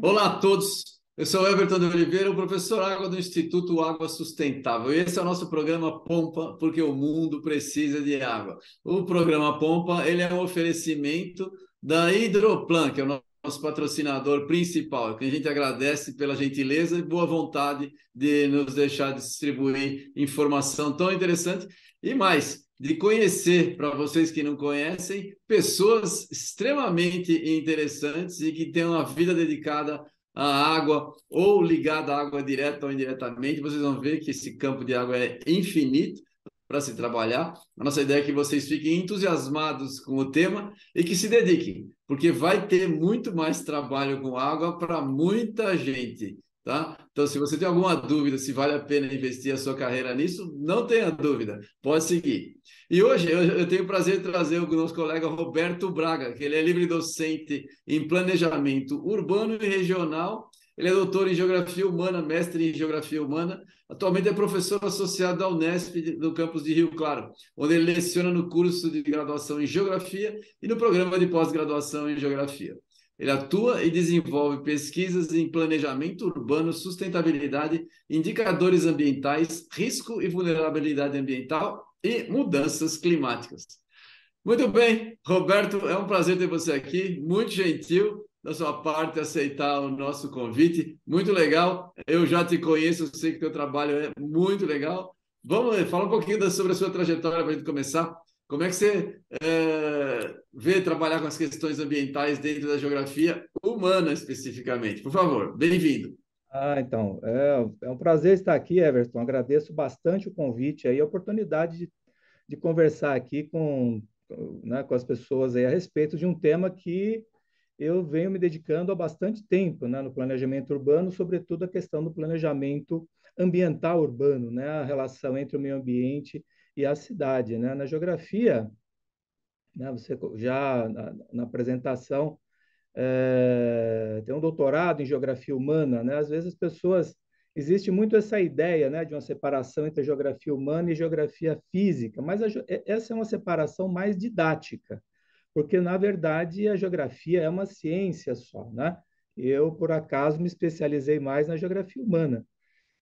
Olá a todos, eu sou Everton de Oliveira, o professor Água do Instituto Água Sustentável. E esse é o nosso programa Pompa, porque o mundo precisa de água. O programa Pompa ele é um oferecimento da Hidroplan, que é o nosso patrocinador principal, que a gente agradece pela gentileza e boa vontade de nos deixar distribuir informação tão interessante. E mais, de conhecer, para vocês que não conhecem, pessoas extremamente interessantes e que têm uma vida dedicada à água ou ligada à água direta ou indiretamente. Vocês vão ver que esse campo de água é infinito para se trabalhar. A nossa ideia é que vocês fiquem entusiasmados com o tema e que se dediquem, porque vai ter muito mais trabalho com água para muita gente. Tá? Então, se você tem alguma dúvida se vale a pena investir a sua carreira nisso, não tenha dúvida, pode seguir. E hoje eu, eu tenho o prazer de trazer o nosso colega Roberto Braga, que ele é livre docente em planejamento urbano e regional. Ele é doutor em geografia humana, mestre em geografia humana. Atualmente é professor associado da Unesp no campus de Rio Claro, onde ele leciona no curso de graduação em geografia e no programa de pós-graduação em geografia. Ele atua e desenvolve pesquisas em planejamento urbano, sustentabilidade, indicadores ambientais, risco e vulnerabilidade ambiental e mudanças climáticas. Muito bem, Roberto, é um prazer ter você aqui, muito gentil da sua parte aceitar o nosso convite, muito legal. Eu já te conheço, sei que teu trabalho é muito legal. Vamos falar um pouquinho sobre a sua trajetória para a gente começar. Como é que você é, vê trabalhar com as questões ambientais dentro da geografia humana especificamente? Por favor, bem-vindo. Ah, então, é, é, um prazer estar aqui, Everton. Agradeço bastante o convite e a oportunidade de, de conversar aqui com, né, com as pessoas a respeito de um tema que eu venho me dedicando há bastante tempo né, no planejamento urbano, sobretudo a questão do planejamento ambiental urbano, né, a relação entre o meio ambiente e a cidade. Né? Na geografia, né, você já na, na apresentação é, tem um doutorado em geografia humana, né? Às vezes as pessoas existe muito essa ideia, né, de uma separação entre geografia humana e geografia física, mas a, essa é uma separação mais didática, porque na verdade a geografia é uma ciência só, né? Eu por acaso me especializei mais na geografia humana.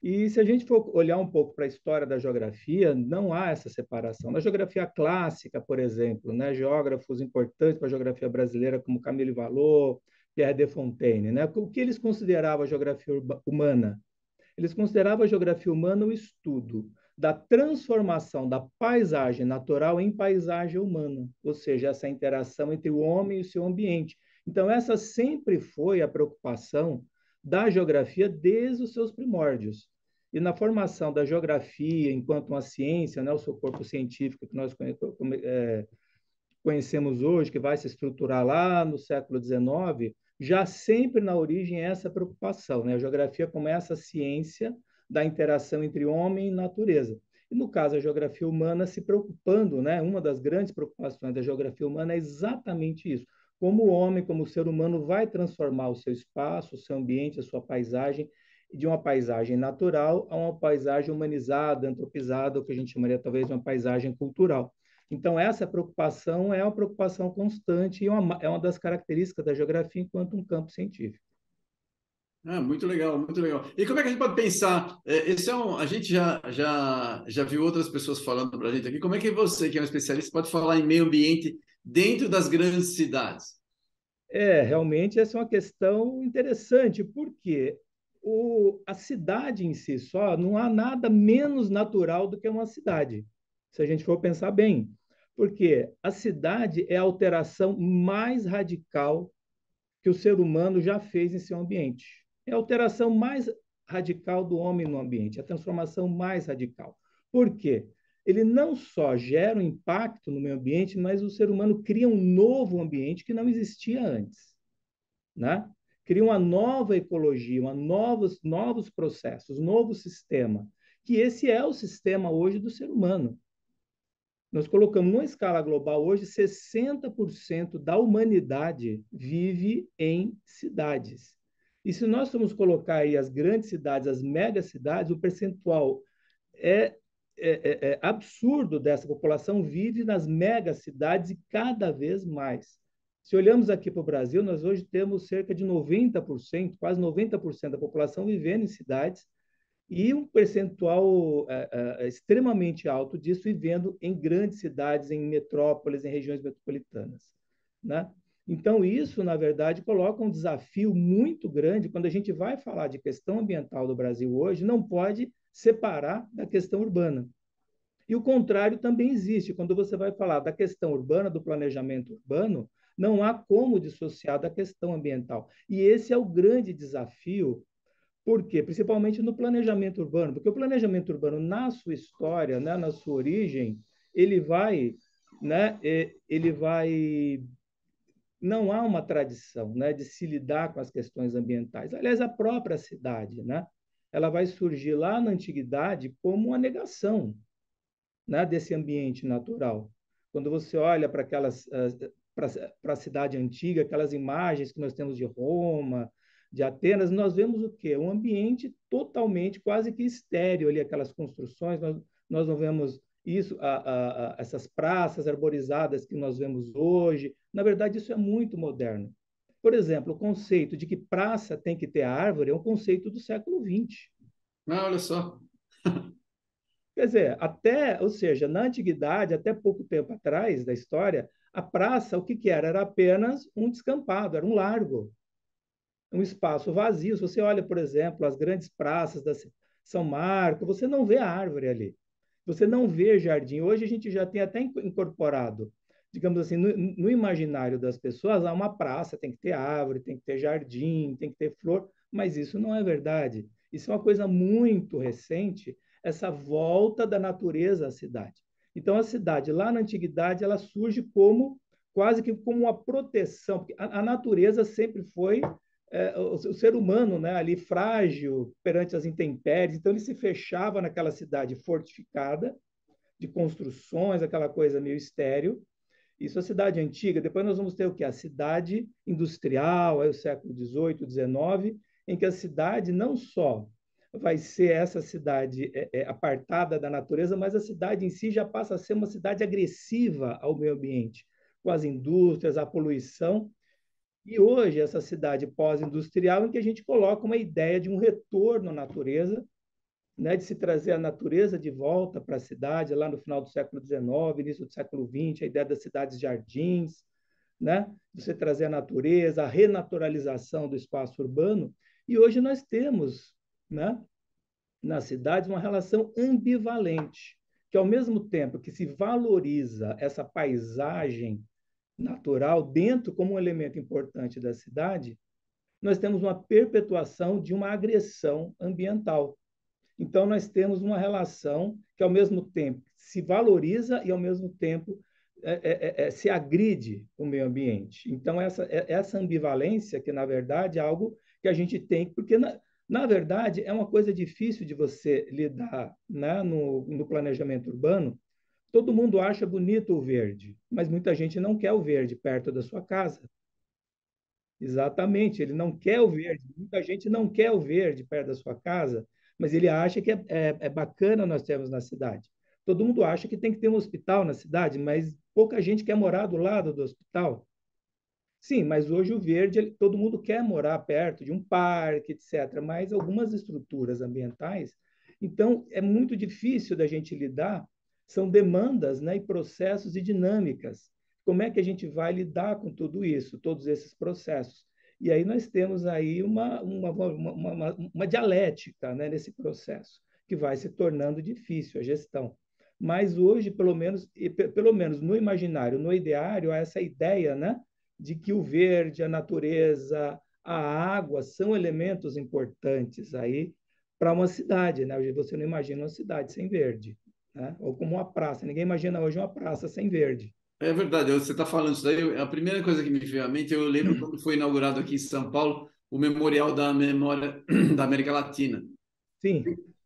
E se a gente for olhar um pouco para a história da geografia, não há essa separação. Na geografia clássica, por exemplo, né, geógrafos importantes para a geografia brasileira, como Camille Vallot, Pierre de Fontaine, né, o que eles consideravam a geografia humana? Eles consideravam a geografia humana o estudo da transformação da paisagem natural em paisagem humana, ou seja, essa interação entre o homem e o seu ambiente. Então, essa sempre foi a preocupação da geografia desde os seus primórdios. E na formação da geografia enquanto uma ciência, né, o seu corpo científico que nós é, conhecemos hoje, que vai se estruturar lá no século XIX, já sempre na origem é essa preocupação. Né? A geografia como essa ciência da interação entre homem e natureza. E no caso, a geografia humana se preocupando, né? uma das grandes preocupações da geografia humana é exatamente isso. Como o homem, como o ser humano, vai transformar o seu espaço, o seu ambiente, a sua paisagem de uma paisagem natural a uma paisagem humanizada, antropizada, o que a gente chamaria talvez de uma paisagem cultural. Então, essa preocupação é uma preocupação constante e uma, é uma das características da geografia enquanto um campo científico. Ah, muito legal, muito legal. E como é que a gente pode pensar? É, esse é um, a gente já, já, já viu outras pessoas falando para a gente aqui. Como é que você, que é um especialista, pode falar em meio ambiente dentro das grandes cidades? É, realmente essa é uma questão interessante, porque o, a cidade em si só, não há nada menos natural do que uma cidade, se a gente for pensar bem. Porque a cidade é a alteração mais radical que o ser humano já fez em seu ambiente. É a alteração mais radical do homem no ambiente, a transformação mais radical. Por quê? Ele não só gera um impacto no meio ambiente, mas o ser humano cria um novo ambiente que não existia antes. Né? Cria uma nova ecologia, uma novos, novos processos, novo sistema, que esse é o sistema hoje do ser humano. Nós colocamos numa escala global hoje 60% da humanidade vive em cidades. E se nós formos colocar aí as grandes cidades, as megacidades, o percentual é é, é, é, absurdo dessa população vive nas megacidades e cada vez mais. Se olhamos aqui para o Brasil, nós hoje temos cerca de 90%, quase 90% da população vivendo em cidades e um percentual é, é, extremamente alto disso vivendo em grandes cidades, em metrópoles, em regiões metropolitanas. Né? Então, isso, na verdade, coloca um desafio muito grande quando a gente vai falar de questão ambiental do Brasil hoje, não pode separar da questão urbana. E o contrário também existe. Quando você vai falar da questão urbana, do planejamento urbano, não há como dissociar da questão ambiental. E esse é o grande desafio, porque principalmente no planejamento urbano, porque o planejamento urbano na sua história, né, na sua origem, ele vai, né, ele vai não há uma tradição, né, de se lidar com as questões ambientais. Aliás, a própria cidade, né, ela vai surgir lá na antiguidade como uma negação, né, desse ambiente natural. Quando você olha para aquelas para a cidade antiga, aquelas imagens que nós temos de Roma, de Atenas, nós vemos o quê? Um ambiente totalmente, quase que estéreo ali, aquelas construções, nós, nós não vemos isso, a, a, a, essas praças arborizadas que nós vemos hoje. Na verdade, isso é muito moderno. Por exemplo, o conceito de que praça tem que ter árvore é um conceito do século XX. Ah, olha só. Quer dizer, até, ou seja, na antiguidade, até pouco tempo atrás da história, a praça, o que, que era? Era apenas um descampado, era um largo, um espaço vazio. Se você olha, por exemplo, as grandes praças da São Marco, você não vê árvore ali. Você não vê jardim. Hoje a gente já tem até incorporado, digamos assim, no, no imaginário das pessoas, há uma praça, tem que ter árvore, tem que ter jardim, tem que ter flor, mas isso não é verdade. Isso é uma coisa muito recente, essa volta da natureza à cidade. Então, a cidade, lá na antiguidade, ela surge como quase que como uma proteção, porque a, a natureza sempre foi é, o, o, ser humano né, ali frágil perante as intempéries, então ele se fechava naquela cidade fortificada, de construções, aquela coisa meio estéril. Isso é a cidade antiga. Depois nós vamos ter o que? A cidade industrial, aí o século XVIII, XIX, em que a cidade não só vai ser essa cidade é, é, apartada da natureza, mas a cidade em si já passa a ser uma cidade agressiva ao meio ambiente, com as indústrias, a poluição. E hoje, essa cidade pós-industrial, em que a gente coloca uma ideia de um retorno à natureza, né, de se trazer a natureza de volta para a cidade, lá no final do século XIX, início do século XX, a ideia das cidades-jardins, né, de você trazer a natureza, a renaturalização do espaço urbano. E hoje nós temos né, nas cidades uma relação ambivalente, que ao mesmo tempo que se valoriza essa paisagem natural dentro como um elemento importante da cidade, nós temos uma perpetuação de uma agressão ambiental. Então, nós temos uma relação que, ao mesmo tempo, se valoriza e, ao mesmo tempo, é, é, é, é se agride o meio ambiente. Então, essa, é, essa ambivalência, que, na verdade, é algo que a gente tem, porque na, na verdade, é uma coisa difícil de você lidar né, no, no planejamento urbano. Todo mundo acha bonito o verde, mas muita gente não quer o verde perto da sua casa. Exatamente, ele não quer o verde. Muita gente não quer o verde perto da sua casa, mas ele acha que é, é, é, bacana nós termos na cidade. Todo mundo acha que tem que ter um hospital na cidade, mas pouca gente quer morar do lado do hospital. Sim, mas hoje o verde, todo mundo quer morar perto de um parque, etc., mas algumas estruturas ambientais, então é muito difícil da gente lidar, são demandas né, e processos e dinâmicas. Como é que a gente vai lidar com tudo isso, todos esses processos? E aí nós temos aí uma, uma, uma, uma, uma dialética né, nesse processo, que vai se tornando difícil a gestão. Mas hoje, pelo menos, pelo menos no imaginário, no ideário, há essa ideia né, de que o verde, a natureza, a água são elementos importantes aí para uma cidade, né? Você não imagina uma cidade sem verde, né? Ou como uma praça. Ninguém imagina hoje uma praça sem verde. É verdade. Você está falando isso daí. A primeira coisa que me veio à mente, eu lembro quando foi inaugurado aqui em São Paulo o Memorial da Memória da América Latina. Sim.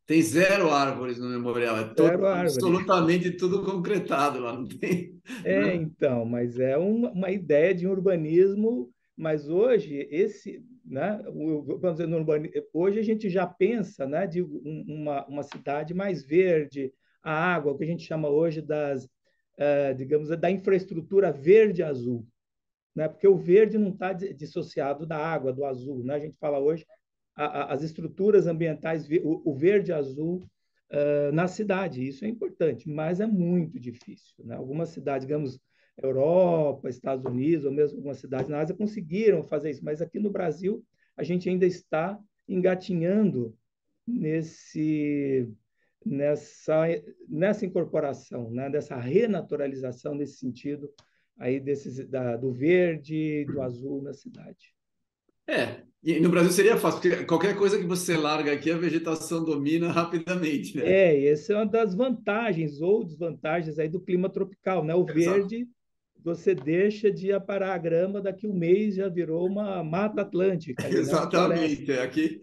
Tem zero árvores no memorial, é todo, absolutamente tudo concretado lá, não tem? É, não. então, mas é uma, uma ideia de um urbanismo, mas hoje esse, né, vamos dizer, urbanismo, hoje a gente já pensa, né, de uma, uma cidade mais verde, a água, o que a gente chama hoje das, uh, digamos, da infraestrutura verde-azul, né? Porque o verde não está dissociado da água, do azul, né? A gente fala hoje a, a, as estruturas ambientais, o, o verde-azul uh, na cidade, isso é importante, mas é muito difícil, né? Algumas cidades, digamos, Europa, Estados Unidos, ou mesmo algumas cidades na Ásia conseguiram fazer isso, mas aqui no Brasil a gente ainda está engatinhando nesse nessa nessa incorporação, né, dessa renaturalização nesse sentido aí desses da, do verde, do azul na cidade. É, e no Brasil seria fácil, porque qualquer coisa que você larga aqui, a vegetação domina rapidamente, né? É, essa é uma das vantagens ou desvantagens aí do clima tropical, né? O Exato. verde você deixa de aparar a grama, daqui um mês já virou uma mata atlântica. Né? Exatamente. Aqui,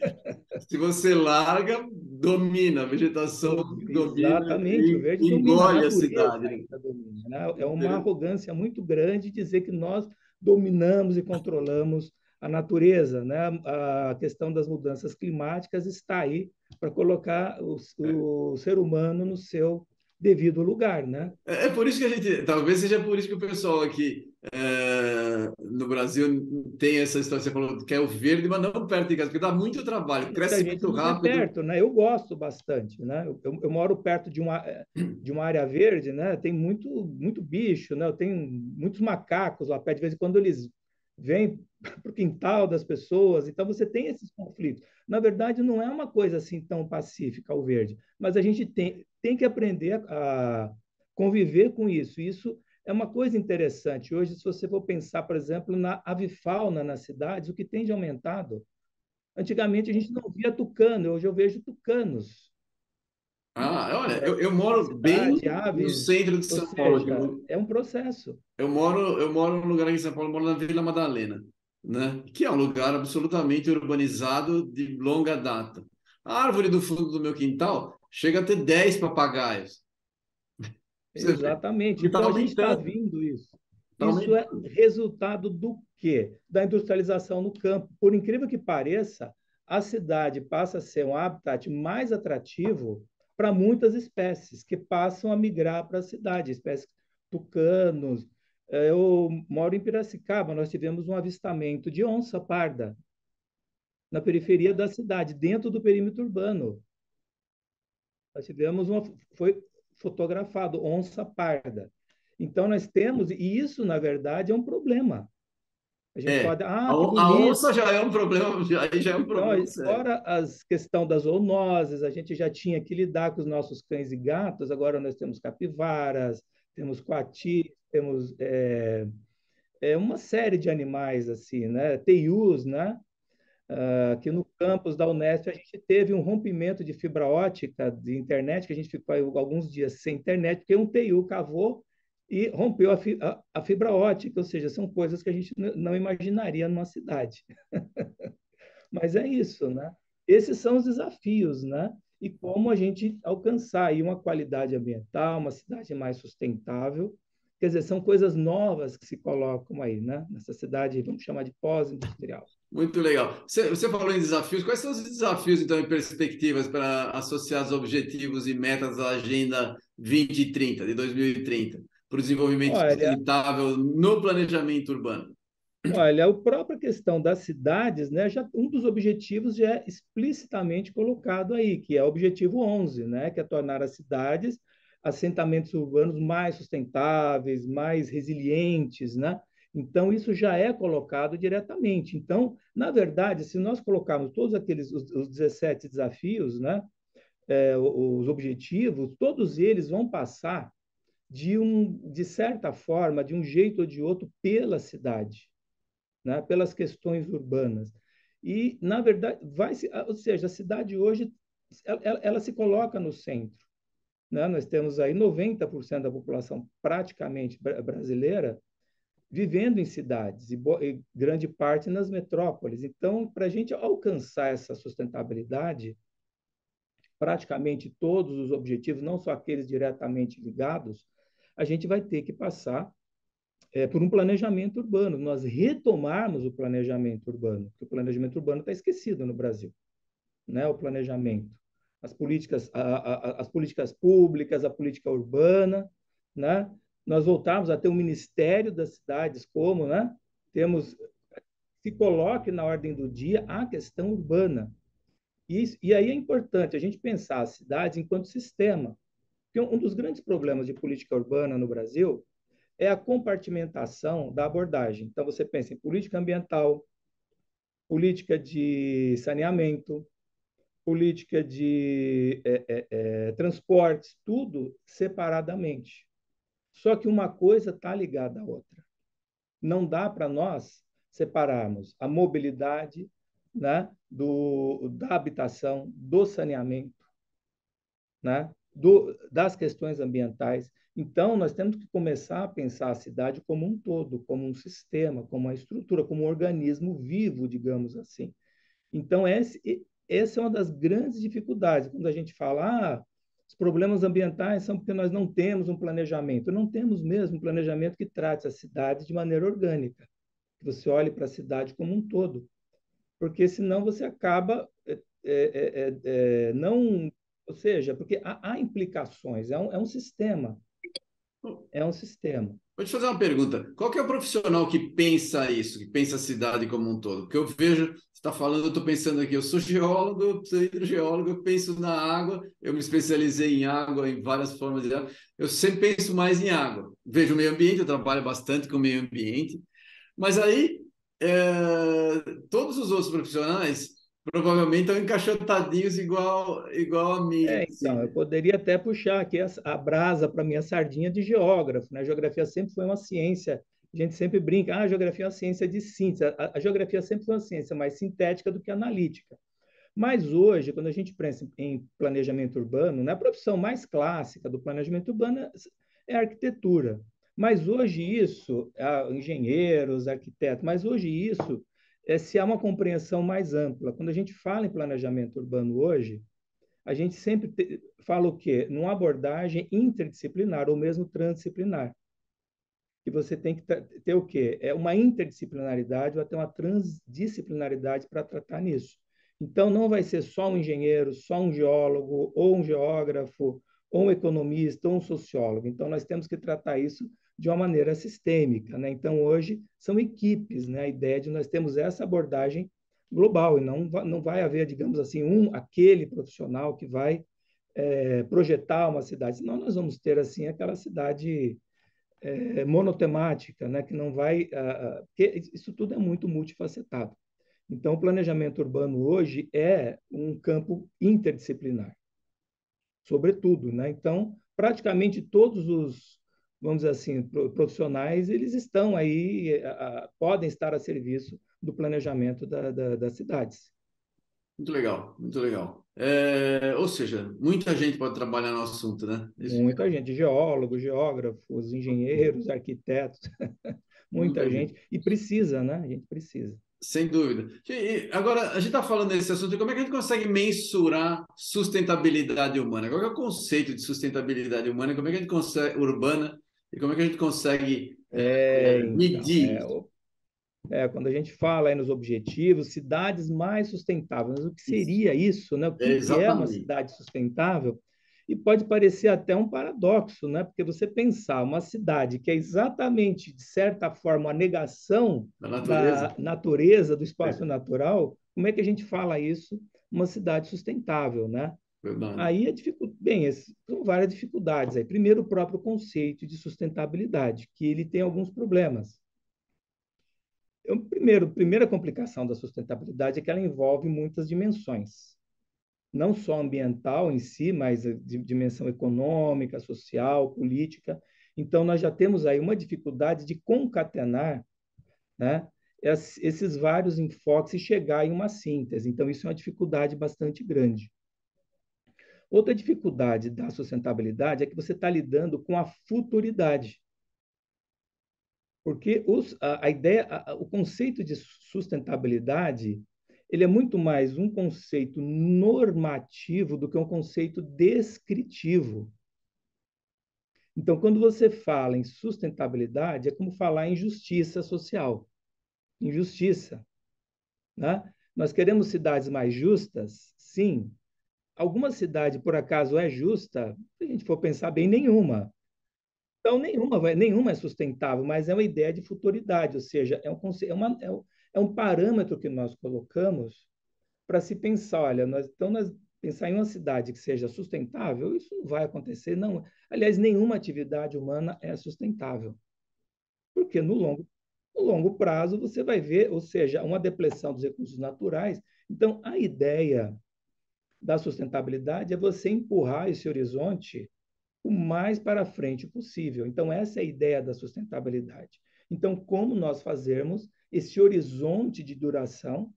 se você larga, domina, a vegetação domina. Exatamente, o verde engole a, a cidade. Né? Domina, né? É uma arrogância muito grande dizer que nós dominamos e controlamos a natureza. Né? A questão das mudanças climáticas está aí para colocar o, o ser humano no seu devido lugar, né? É, é, por isso que a gente, talvez seja por isso que o pessoal aqui é, no Brasil tem essa história, você falou que é o verde, mas não perto de casa, porque dá muito trabalho, cresce muito rápido. É perto, né? Eu gosto bastante, né? Eu, eu, moro perto de uma, de uma área verde, né? Tem muito, muito bicho, né? Eu tenho muitos macacos lá perto, de vez em quando eles vêm para o quintal das pessoas, então você tem esses conflitos. Na verdade, não é uma coisa assim tão pacífica o verde, mas a gente tem, tem que aprender a conviver com isso. Isso é uma coisa interessante. Hoje, se você for pensar, por exemplo, na avifauna nas cidades, o que tem de aumentado. Antigamente a gente não via tucano, hoje eu vejo tucanos. Ah, olha, eu, eu moro cidade, bem aves, no centro de São Paulo. É um processo. Eu moro, eu moro num lugar aqui em São Paulo, moro na Vila Madalena, né? que é um lugar absolutamente urbanizado de longa data. A árvore do fundo do meu quintal chega a ter 10 papagaios. Exatamente. Então, a gente está vindo isso. Tá isso é resultado do quê? Da industrialização no campo. Por incrível que pareça, a cidade passa a ser um habitat mais atrativo para muitas espécies que passam a migrar para a cidade, espécies tucanos. Eu moro em Piracicaba, nós tivemos um avistamento de onça parda na periferia da cidade, dentro do perímetro urbano. Nós tivemos uma. Foi fotografado onça parda. Então, nós temos, e isso, na verdade, é um problema. A gente é. pode. Ah, a, onça já é um problema, já, já é um problema. Então, fora a questão das zoonoses, a gente já tinha que lidar com os nossos cães e gatos, agora nós temos capivaras, temos coati, temos é, é uma série de animais, assim, né? Teius, né? Uh, aqui no campus da Unesp, a gente teve um rompimento de fibra ótica de internet, que a gente ficou alguns dias sem internet, porque um TIU cavou e rompeu a, fi a, a fibra ótica, ou seja, são coisas que a gente não imaginaria numa cidade. Mas é isso, né? Esses são os desafios, né? E como a gente alcançar aí uma qualidade ambiental, uma cidade mais sustentável. Quer dizer, são coisas novas que se colocam aí, né? Nessa cidade, vamos chamar de pós-industrial. Muito legal. Você, você, falou em desafios. Quais são os desafios, então, e perspectivas para associar os objetivos e metas da Agenda 2030, de 2030, para o desenvolvimento olha, sustentável no planejamento urbano? Olha, a própria questão das cidades, né, já, um dos objetivos já é explicitamente colocado aí, que é o objetivo 11, né, que é tornar as cidades assentamentos urbanos mais sustentáveis, mais resilientes, né? Então, isso já é colocado diretamente. Então, na verdade, se nós colocarmos todos aqueles, os, os 17 desafios, né, é, os objetivos, todos eles vão passar de, um, de certa forma, de um jeito ou de outro, pela cidade, né, pelas questões urbanas. E, na verdade, vai ou seja, a cidade hoje, ela, ela se coloca no centro. Né? Nós temos aí 90% da população praticamente brasileira vivendo em cidades e, e grande parte nas metrópoles. Então, para a gente alcançar essa sustentabilidade, praticamente todos os objetivos, não só aqueles diretamente ligados, a gente vai ter que passar é, por um planejamento urbano, nós retomarmos o planejamento urbano, porque o planejamento urbano está esquecido no Brasil, né? o planejamento. as políticas, a, a, as políticas públicas, a política urbana, né? Nós voltamos a ter um Ministério das Cidades, como, né? Temos se coloque na ordem do dia a questão urbana. E, e aí é importante a gente pensar as cidades enquanto sistema. Porque um dos grandes problemas de política urbana no Brasil é a compartimentação da abordagem. Então, você pensa em política ambiental, política de saneamento, política de é, é, é, transportes, tudo separadamente. Só que uma coisa está ligada à outra. Não dá para nós separarmos a mobilidade né, do, da habitação, do saneamento, né, do, das questões ambientais. Então, nós temos que começar a pensar a cidade como um todo, como um sistema, como uma estrutura, como um organismo vivo, digamos assim. Então, esse, essa é uma das grandes dificuldades. Quando a gente fala, ah, os problemas ambientais são porque nós não temos um planejamento. Não temos mesmo um planejamento que trate a cidade de maneira orgânica. Que você olhe para a cidade como um todo. Porque senão você acaba é, é, é, é não. Ou seja, porque há, há implicações, é um, é um sistema. É um sistema. Vou te fazer uma pergunta. Qual que é o profissional que pensa isso, que pensa a cidade como um todo? Porque eu vejo, você está falando, eu estou pensando aqui, eu sou geólogo, sou hidrogeólogo, eu penso na água, eu me especializei em água, em várias formas de água. Eu sempre penso mais em água. Vejo o meio ambiente, eu trabalho bastante com o meio ambiente. Mas aí, é, todos os outros profissionais provavelmente estão encaixotadinhos igual, igual a mim. É, então, eu poderia até puxar aqui a, a brasa para minha sardinha de geógrafo. Né? A geografia sempre foi uma ciência. A gente sempre brinca, ah, a geografia é uma ciência de síntese. A, a geografia sempre foi uma ciência mais sintética do que analítica. Mas hoje, quando a gente pensa em planejamento urbano, né, a profissão mais clássica do planejamento urbano é a arquitetura. Mas hoje isso, engenheiros, arquitetos, mas hoje isso é se há uma compreensão mais ampla. Quando a gente fala em planejamento urbano hoje, a gente sempre te, fala o quê? Numa abordagem interdisciplinar ou mesmo transdisciplinar. Que você tem que ter o quê? É uma interdisciplinaridade ou até uma transdisciplinaridade para tratar nisso. Então, não vai ser só um engenheiro, só um geólogo, ou um geógrafo, ou um economista, ou um sociólogo. Então, nós temos que tratar isso de uma maneira sistêmica. Né? Então, hoje, são equipes. Né? A ideia de nós temos essa abordagem global, e não, não vai haver, digamos assim, um, aquele profissional que vai é, projetar uma cidade, senão nós vamos ter, assim, aquela cidade é, monotemática, né? que não vai... Isso tudo é muito multifacetado. Então, o planejamento urbano hoje é um campo interdisciplinar, sobretudo. Né? Então, praticamente todos os vamos dizer assim, profissionais, eles estão aí, a, podem estar a serviço do planejamento da, da, das cidades. Muito legal, muito legal. É, ou seja, muita gente pode trabalhar no assunto, né? Isso. Muita gente, geólogos, geógrafos, engenheiros, arquitetos, muita, muita gente. gente. E precisa, né? A gente precisa. Sem dúvida. agora, a gente está falando desse assunto, como é que a gente consegue mensurar sustentabilidade humana? Qual é o conceito de sustentabilidade humana? Como é que a gente consegue, urbana, e como é que a gente consegue é, então, medir? É, é, quando a gente fala aí nos objetivos, cidades mais sustentáveis, mas o que seria isso, né? O que é, é uma cidade sustentável? E pode parecer até um paradoxo, né? Porque você pensar uma cidade que é exatamente, de certa forma, a negação da natureza, da natureza do espaço é. natural, como é que a gente fala isso? Uma cidade sustentável, né? Aí a dificuldade, bem, são várias dificuldades aí. Primeiro, o próprio conceito de sustentabilidade, que ele tem alguns problemas. Eu, primeiro, primeira complicação da sustentabilidade é que ela envolve muitas dimensões. Não só ambiental em si, mas de dimensão econômica, social, política. Então, nós já temos aí uma dificuldade de concatenar né, esses vários enfoques e chegar em uma síntese. Então, isso é uma dificuldade bastante grande. Outra dificuldade da sustentabilidade é que você está lidando com a futuridade. Porque os, a, a, ideia, a, o conceito de sustentabilidade, ele é muito mais um conceito normativo do que um conceito descritivo. Então, quando você fala em sustentabilidade, é como falar em justiça social. Injustiça. Né? Nós queremos cidades mais justas? Sim. Alguma cidade, por acaso, é justa? Se a gente for pensar bem, nenhuma. Então, nenhuma, vai, nenhuma é sustentável, mas é uma ideia de futuridade, ou seja, é um, é uma, é é um parâmetro que nós colocamos para se pensar, olha, nós, então nós pensar em uma cidade que seja sustentável, isso não vai acontecer, não. Aliás, nenhuma atividade humana é sustentável. Porque no longo, no longo prazo você vai ver, ou seja, uma depressão dos recursos naturais. Então, a ideia da sustentabilidade é você empurrar esse horizonte o mais para frente possível. Então, essa é a ideia da sustentabilidade. Então, como nós fazermos esse horizonte de duração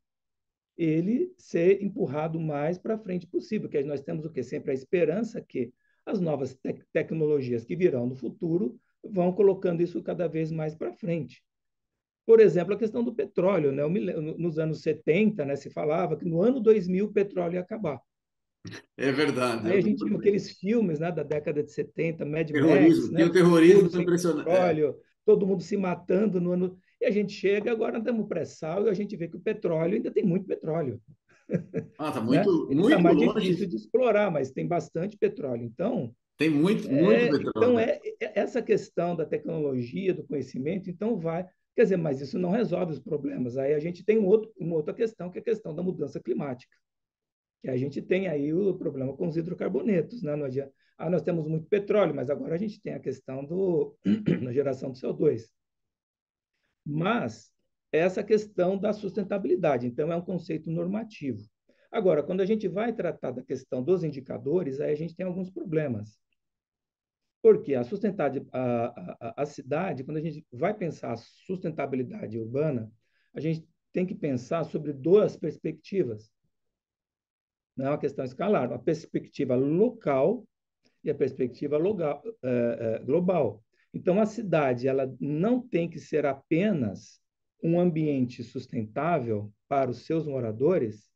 ele ser empurrado mais para frente possível, porque nós temos o que sempre a esperança que as novas te tecnologias que virão no futuro vão colocando isso cada vez mais para frente. Por exemplo, a questão do petróleo, né? Nos anos 70, né, se falava que no ano 2000 o petróleo ia acabar. É verdade. Aí a gente viu aqueles filmes né, da década de 70, Mad terrorismo, Max, né? o terrorismo impressionante. Petróleo, é. todo mundo se matando no ano. E a gente chega, agora estamos pré-sal e a gente vê que o petróleo ainda tem muito petróleo. Ah, está muito, né? muito tá mais longe. difícil de explorar, mas tem bastante petróleo. Então, tem muito, muito é, petróleo. Então, é, é, essa questão da tecnologia, do conhecimento, então vai. Quer dizer, mas isso não resolve os problemas. Aí a gente tem um outro, uma outra questão, que é a questão da mudança climática. Que a gente tem aí o problema com os hidrocarbonetos. Né? Adianta, ah, nós temos muito petróleo, mas agora a gente tem a questão do, da geração de CO2 mas essa questão da sustentabilidade. Então, é um conceito normativo. Agora, quando a gente vai tratar da questão dos indicadores, aí a gente tem alguns problemas. Porque a a, a, a cidade, quando a gente vai pensar a sustentabilidade urbana, a gente tem que pensar sobre duas perspectivas. Não é uma questão escalar, a perspectiva local e a perspectiva local, é, é, global. Então, a cidade ela não tem que ser apenas um ambiente sustentável para os seus moradores,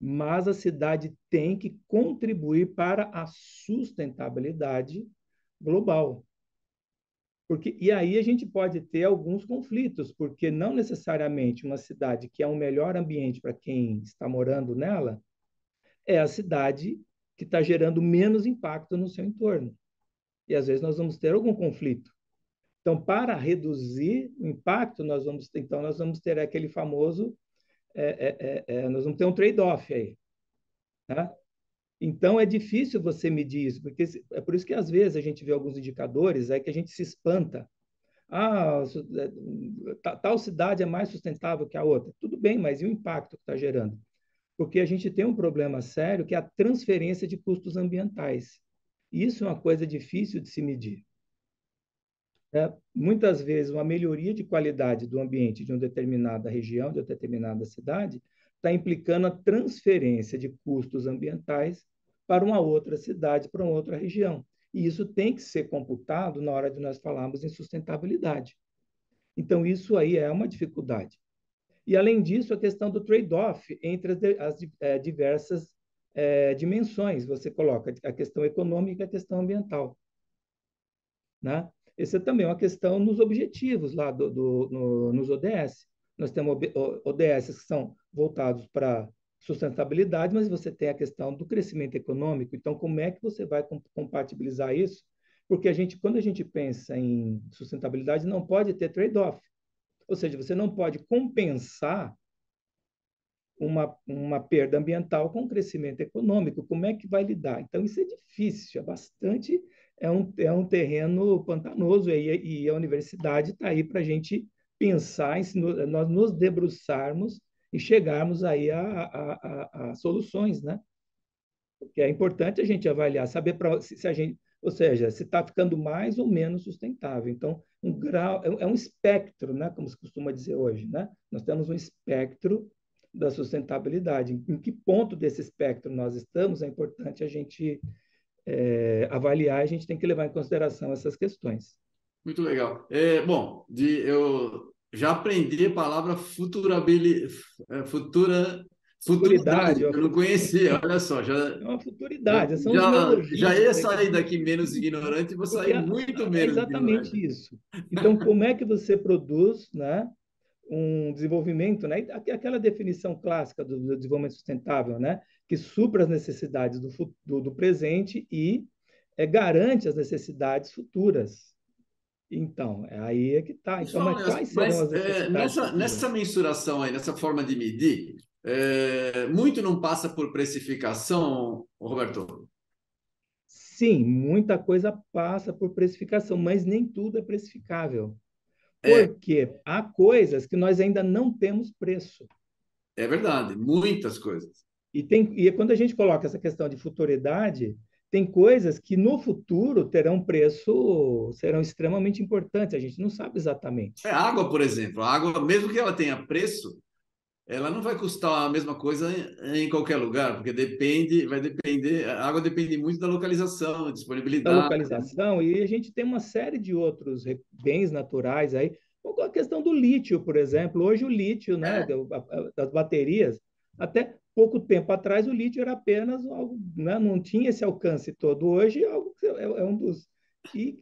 mas a cidade tem que contribuir para a sustentabilidade global. Porque, e aí a gente pode ter alguns conflitos, porque não necessariamente uma cidade que é um melhor ambiente para quem está morando nela é a cidade que está gerando menos impacto no seu entorno e às vezes nós vamos ter algum conflito. Então, para reduzir o impacto, nós vamos então nós vamos ter aquele famoso é, é, é, é nós vamos ter um trade-off aí, tá? Então é difícil você medir isso, porque é por isso que às vezes a gente vê alguns indicadores aí que a gente se espanta. Ah, é, tal cidade é mais sustentável que a outra. Tudo bem, mas e o impacto que está gerando? Porque a gente tem um problema sério que é a transferência de custos ambientais. Isso é uma coisa difícil de se medir. É, muitas vezes, uma melhoria de qualidade do ambiente de uma determinada região, de uma determinada cidade, está implicando a transferência de custos ambientais para uma outra cidade, para uma outra região. E isso tem que ser computado na hora de nós falarmos em sustentabilidade. Então, isso aí é uma dificuldade. E, além disso, a questão do trade-off entre as, as é, diversas é, dimensões. Você coloca a questão econômica e a questão ambiental. Né? Essa é também uma questão nos objetivos lá do, do no, nos ODS. Nós temos ODS que são voltados para sustentabilidade, mas você tem a questão do crescimento econômico. Então, como é que você vai compatibilizar isso? Porque a gente, quando a gente pensa em sustentabilidade, não pode ter trade-off. Ou seja, você não pode compensar uma, uma perda ambiental com crescimento econômico. Como é que vai lidar? Então, isso é difícil, é bastante, é um, é um terreno pantanoso e, e a universidade está aí para a gente pensar, em, nós nos debruçarmos e chegarmos aí a, a, a, a soluções, né? Porque é importante a gente avaliar, saber pra, se, se a gente, ou seja, se está ficando mais ou menos sustentável. Então, um grau é, é um espectro, né? Como se costuma dizer hoje, né? Nós temos um espectro da sustentabilidade. Em que ponto desse espectro nós estamos, é importante a gente é, avaliar, a gente tem que levar em consideração essas questões. Muito legal. É, bom, de, eu já aprendi a palavra futurabilidade, é, futura Futuridade, eu não conhecia, olha só. Já, é uma futuridade, são já, já ia sair daqui menos ignorante e vou sair muito menos É exatamente ignorante. isso. Então, como é que você produz né, um desenvolvimento, né? aquela definição clássica do, do desenvolvimento sustentável, né? que supra as necessidades do, do, do presente e é, garante as necessidades futuras. Então, é aí é que está. Então, mas quais serão as é, nessa, nessa mensuração aí, nessa forma de medir, é, muito não passa por precificação, Roberto? Sim, muita coisa passa por precificação, mas nem tudo é precificável. Porque é. há coisas que nós ainda não temos preço. É verdade, muitas coisas. E, tem, e quando a gente coloca essa questão de futuridade, tem coisas que no futuro terão preço, serão extremamente importantes, a gente não sabe exatamente. É água, por exemplo. A água, mesmo que ela tenha preço, ela não vai custar a mesma coisa em, qualquer lugar, porque depende, vai depender, a água depende muito da localização, disponibilidade. Da localização, e a gente tem uma série de outros bens naturais aí, a questão do lítio, por exemplo. Hoje o lítio, né, é. das baterias, até pouco tempo atrás o lítio era apenas algo, né, não tinha esse alcance todo. Hoje é, é, é um dos. E,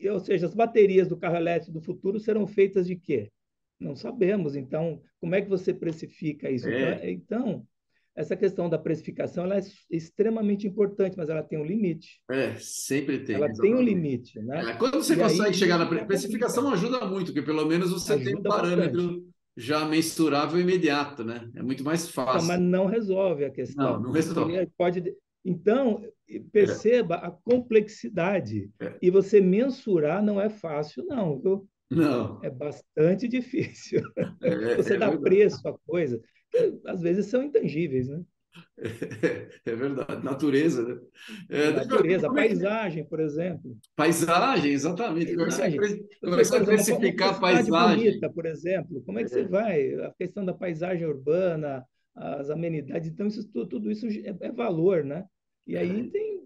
e, ou seja, as baterias do carro elétrico do futuro serão feitas de quê? Não sabemos. Então, como é que você precifica isso? É. Então, essa questão da precificação ela é extremamente importante, mas ela tem um limite. É, sempre tem. Ela exatamente. tem um limite, né? É, quando você e consegue aí, chegar na precificação, ajuda muito, porque pelo menos você tem um parâmetro bastante já mensurável imediato, né? É muito mais fácil. Não, mas não resolve a questão. Não, não resolve. Pode... Então, perceba é. a complexidade. É. E você mensurar não é fácil, não. Viu? Não. É bastante difícil. É, você é dá verdade. preço a coisa, que às vezes são intangíveis, né? É, verdade, natureza, né? É, natureza, eu... paisagem, por exemplo. Paisagem, exatamente. Paisagem. Começar a precificar a paisagem. Bonita, por exemplo, como é que é. você vai? A questão da paisagem urbana, as amenidades, então isso, tudo, tudo isso é, é valor, né? E aí é. tem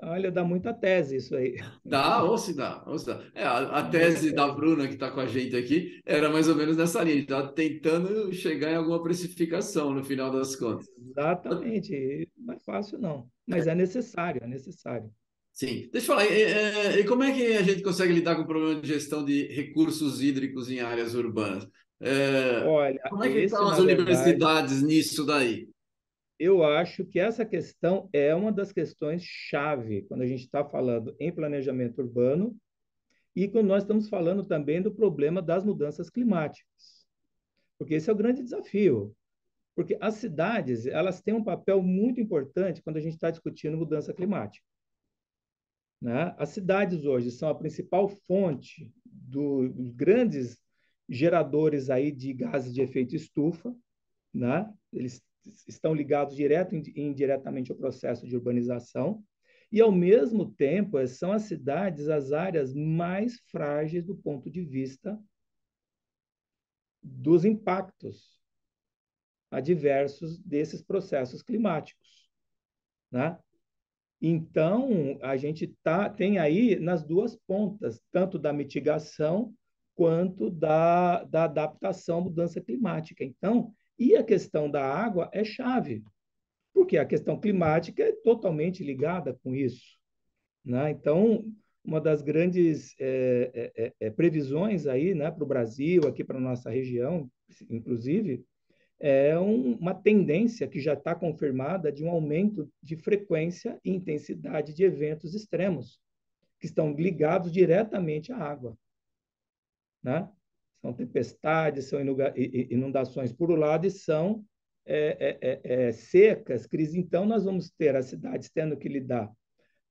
Olha, dá muita tese isso aí. Dá, ou se dá, ou se dá. É, a, a tese da Bruna, que está com a gente aqui, era mais ou menos nessa linha. A gente estava tentando chegar em alguma precificação no final das contas. Exatamente. Não é fácil, não. Mas é, necessário, é necessário. Sim. Deixa eu falar, e, e, como é que a gente consegue lidar com o problema de gestão de recursos hídricos em áreas urbanas? É, Olha, como é que estão as universidades verdade... nisso daí? Eu acho que essa questão é uma das questões chave quando a gente está falando em planejamento urbano e quando nós estamos falando também do problema das mudanças climáticas. Porque esse é o grande desafio. Porque as cidades, elas têm um papel muito importante quando a gente está discutindo mudança climática. Né? As cidades hoje são a principal fonte dos grandes geradores aí de gases de efeito estufa, né? Eles estão ligados direto e indiretamente ao processo de urbanização, e, ao mesmo tempo, são as cidades as áreas mais frágeis do ponto de vista dos impactos adversos desses processos climáticos. Né? Então, a gente tá, tem aí nas duas pontas, tanto da mitigação quanto da, da adaptação à mudança climática. Então, e a questão da água é chave, porque a questão climática é totalmente ligada com isso. Né? Então, uma das grandes é, é, é, previsões aí né, para o Brasil, aqui para a nossa região, inclusive, é um, uma tendência que já está confirmada de um aumento de frequência e intensidade de eventos extremos, que estão ligados diretamente à água. Né? São tempestades, são inundações por um lado e são é, é, é, é, secas, crise. Então, nós vamos ter as cidades tendo que lidar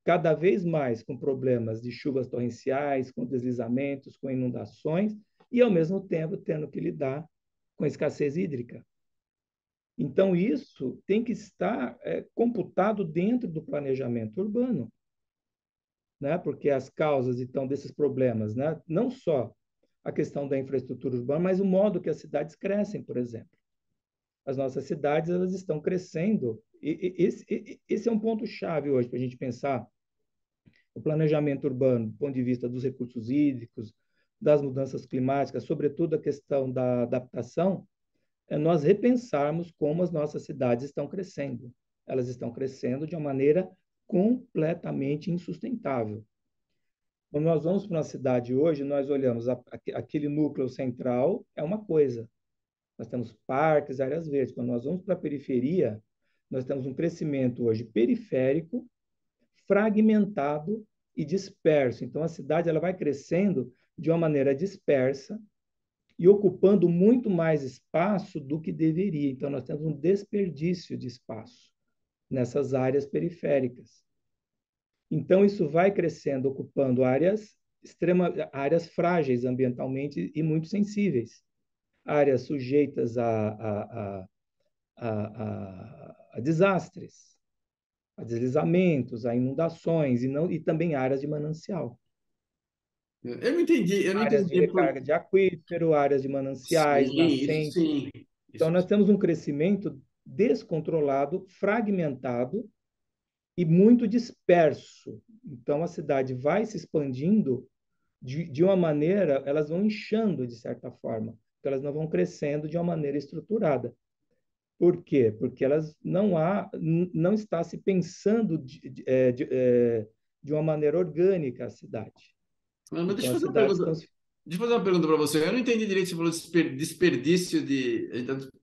cada vez mais com problemas de chuvas torrenciais, com deslizamentos, com inundações, e, ao mesmo tempo, tendo que lidar com escassez hídrica. Então, isso tem que estar é, computado dentro do planejamento urbano, né? porque as causas, então, desses problemas, né? não só a questão da infraestrutura urbana, mas o modo que as cidades crescem, por exemplo. As nossas cidades elas estão crescendo. E, e esse, esse é um ponto chave hoje para a gente pensar o planejamento urbano, do ponto de vista dos recursos hídricos, das mudanças climáticas, sobretudo a questão da adaptação, é nós repensarmos como as nossas cidades estão crescendo. Elas estão crescendo de uma maneira completamente insustentável. Quando nós vamos para uma cidade hoje, nós olhamos a, a, aquele núcleo central, é uma coisa. nós temos parques, áreas verdes. Quando nós vamos para a periferia, nós temos um crescimento hoje periférico, fragmentado e disperso. Então, a cidade ela vai crescendo de uma maneira dispersa e ocupando muito mais espaço do que deveria. Então, nós temos um desperdício de espaço nessas áreas periféricas. Então, isso vai crescendo, ocupando áreas extrema, áreas frágeis ambientalmente e muito sensíveis, áreas sujeitas a, a, a, a desastres, a deslizamentos, a inundações e, não, e também áreas de manancial. Eu não entendi. Eu não áreas entendi de recarga de aquífero, áreas de mananciais, sim, nascentes. Sim. Então, nós temos um crescimento descontrolado, fragmentado e muito disperso. Então, a cidade vai se expandindo de, de uma maneira, elas vão inchando de certa forma, porque elas não vão crescendo de uma maneira estruturada. Por quê? Porque elas não há, não está se pensando de, de, é, de, é, de uma maneira orgânica a cidade. Mas então, deixa, eu fazer uma pergunta, deixa eu fazer uma pergunta para você. Eu não entendi direito, você falou desperdício de.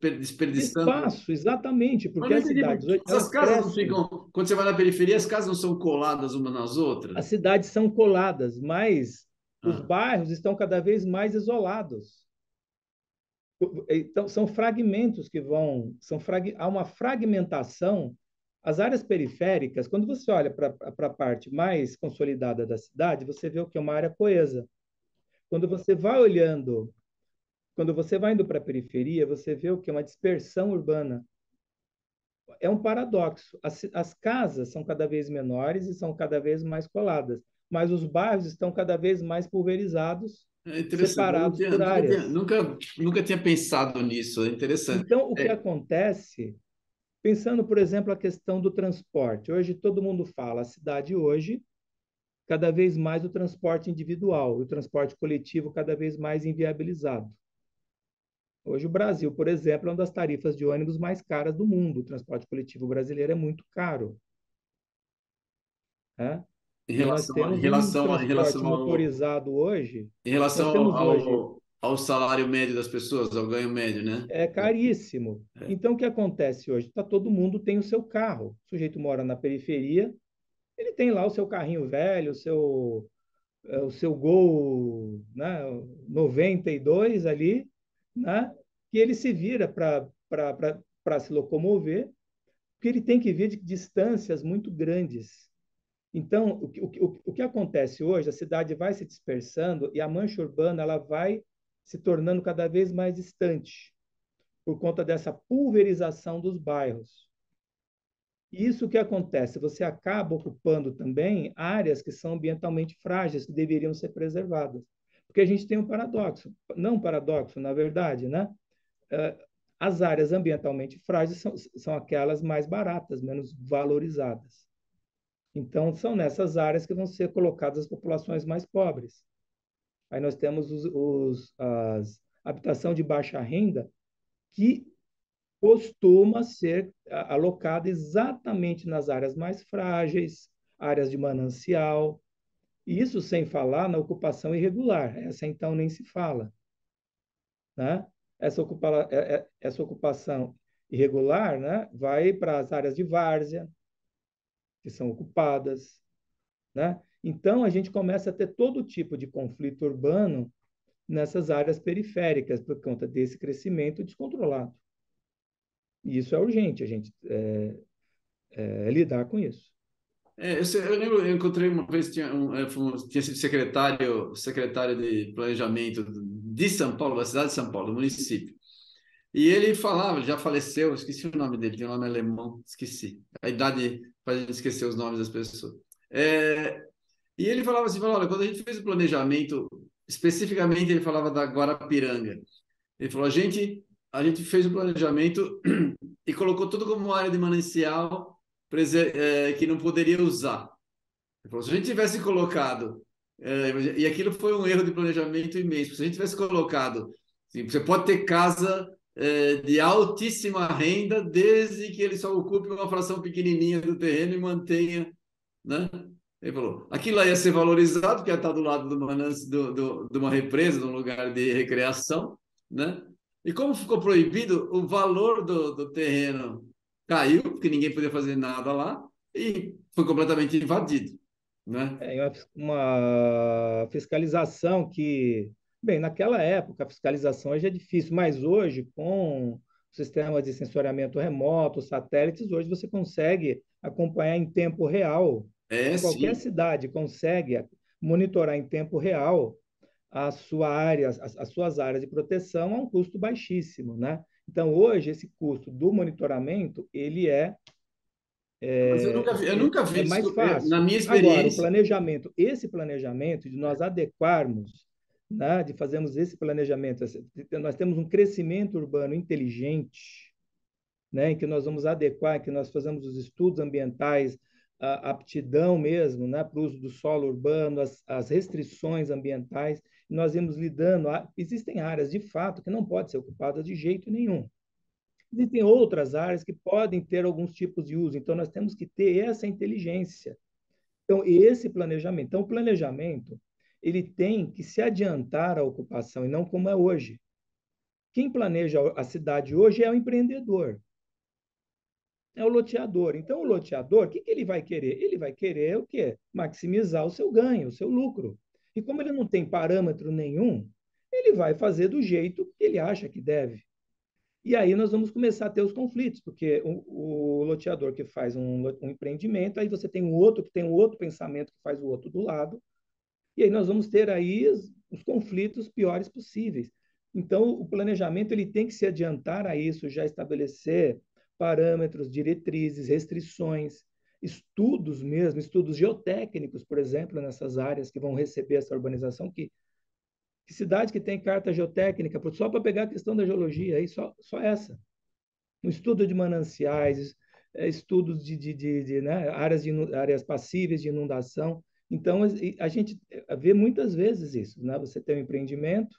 desperdiçando. Espaço, exatamente, porque as cidades. As casas não ficam. Quando você vai na periferia, as casas não são coladas umas nas outras? As cidades são coladas, mas os ah. bairros estão cada vez mais isolados. Então, são fragmentos que vão. São frag, há uma fragmentação. As áreas periféricas, quando você olha para a parte mais consolidada da cidade, você vê o que é uma área coesa. Quando você vai olhando, quando você vai indo para a periferia, você vê o que é uma dispersão urbana. É um paradoxo. As, as casas são cada vez menores e são cada vez mais coladas mas os bairros estão cada vez mais pulverizados, é separados tinha, por nunca áreas. Tinha, nunca, nunca tinha pensado nisso, é interessante. Então, o é. que acontece, pensando, por exemplo, a questão do transporte. Hoje todo mundo fala, a cidade hoje, cada vez mais o transporte individual, o transporte coletivo cada vez mais inviabilizado. Hoje o Brasil, por exemplo, é uma das tarifas de ônibus mais caras do mundo. O transporte coletivo brasileiro é muito caro. É? Em relação, em relação, um em relação ao, motorizado hoje. Em relação ao, hoje, ao, salário médio das pessoas, ao ganho médio, né? É caríssimo. É. Então, o que acontece hoje? Tá, todo mundo tem o seu carro. O sujeito mora na periferia, ele tem lá o seu carrinho velho, o seu, é, o seu Gol né, 92 ali, né, que ele se vira para se locomover, porque ele tem que vir de distâncias muito grandes. Então, o, o, o que acontece hoje, a cidade vai se dispersando e a mancha urbana ela vai se tornando cada vez mais distante por conta dessa pulverização dos bairros. E isso que acontece, você acaba ocupando também áreas que são ambientalmente frágeis, que deveriam ser preservadas. Porque a gente tem um paradoxo, não um paradoxo, na verdade, né? Eh, as áreas ambientalmente frágeis são, são aquelas mais baratas, menos valorizadas. Então, são nessas áreas que vão ser colocadas as populações mais pobres. Aí nós temos os, os, as habitação de baixa renda, que costuma ser alocada exatamente nas áreas mais frágeis, áreas de manancial, isso sem falar na ocupação irregular. Essa, então, nem se fala. Né? Essa, ocupa, é, é, essa ocupação irregular né, vai para as áreas de várzea, que são ocupadas, né? Então a gente começa a ter todo tipo de conflito urbano nessas áreas periféricas por conta desse crescimento descontrolado. E isso é urgente a gente é, é, lidar com isso. É, eu, lembro, eu encontrei uma vez tinha, um, tinha sido secretário secretário de planejamento de São Paulo, da cidade de São Paulo, do município. E ele falava, já faleceu, esqueci o nome dele, tinha um nome alemão, esqueci. A idade faz a gente esquecer os nomes das pessoas. É, e ele falava assim, falava, olha, quando a gente fez o planejamento, especificamente ele falava da Guarapiranga. Ele falou, a gente, a gente fez o planejamento e colocou tudo como área de manancial é, que não poderia usar. Se a gente tivesse colocado, é, e aquilo foi um erro de planejamento imenso, se a gente tivesse colocado, assim, você pode ter casa é, de altíssima renda, desde que ele só ocupe uma fração pequenininha do terreno e mantenha, né? Ele falou, aquilo lá ia ser valorizado, porque ia estar do lado de uma represa, de um lugar de recreação, né? E como ficou proibido, o valor do, do terreno caiu, porque ninguém podia fazer nada lá, e foi completamente invadido. Né? É uma fiscalização que, bem, naquela época a fiscalização hoje é difícil, mas hoje, com sistemas de sensoriamento remoto, satélites, hoje você consegue acompanhar em tempo real. É, Qualquer sim. cidade consegue monitorar em tempo real a sua área, as, as suas áreas de proteção a um custo baixíssimo, né? Então, hoje, esse custo do monitoramento, ele é Mas eu nunca vi, eu é, nunca vi é mais isso. fácil. Na minha Agora, o experiência, planejamento, esse planejamento, de nós adequarmos, né, de fazermos esse planejamento, nós temos um crescimento urbano inteligente, né, em que nós vamos adequar, que nós fazemos os estudos ambientais, a aptidão mesmo né, para o uso do solo urbano, as, as restrições ambientais, nós vamos lidando. Existem áreas, de fato, que não podem ser ocupadas de jeito nenhum. Existem outras áreas que podem ter alguns tipos de uso, então nós temos que ter essa inteligência. Então, esse planejamento. Então, o planejamento, ele tem que se adiantar à ocupação, e não como é hoje. Quem planeja a cidade hoje é o empreendedor é o loteador. Então, o loteador, o que, que ele vai querer? Ele vai querer o quê? Maximizar o seu ganho, o seu lucro. E como ele não tem parâmetro nenhum, ele vai fazer do jeito que ele acha que deve. E aí nós vamos começar a ter os conflitos, porque o, o loteador que faz um, um, empreendimento, aí você tem um outro que tem um outro pensamento que faz o outro do lado, e aí nós vamos ter aí os, os conflitos piores possíveis. Então, o planejamento ele tem que se adiantar a isso, já estabelecer parâmetros, diretrizes, restrições, estudos mesmo, estudos geotécnicos, por exemplo, nessas áreas que vão receber essa urbanização, que, que cidade que tem carta geotécnica, só para pegar a questão da geologia, aí só, só essa. Um estudo de mananciais, é, estudos de, de, de, de né, áreas, de, áreas passíveis de inundação. Então, a gente vê muitas vezes isso, né? Você tem um empreendimento,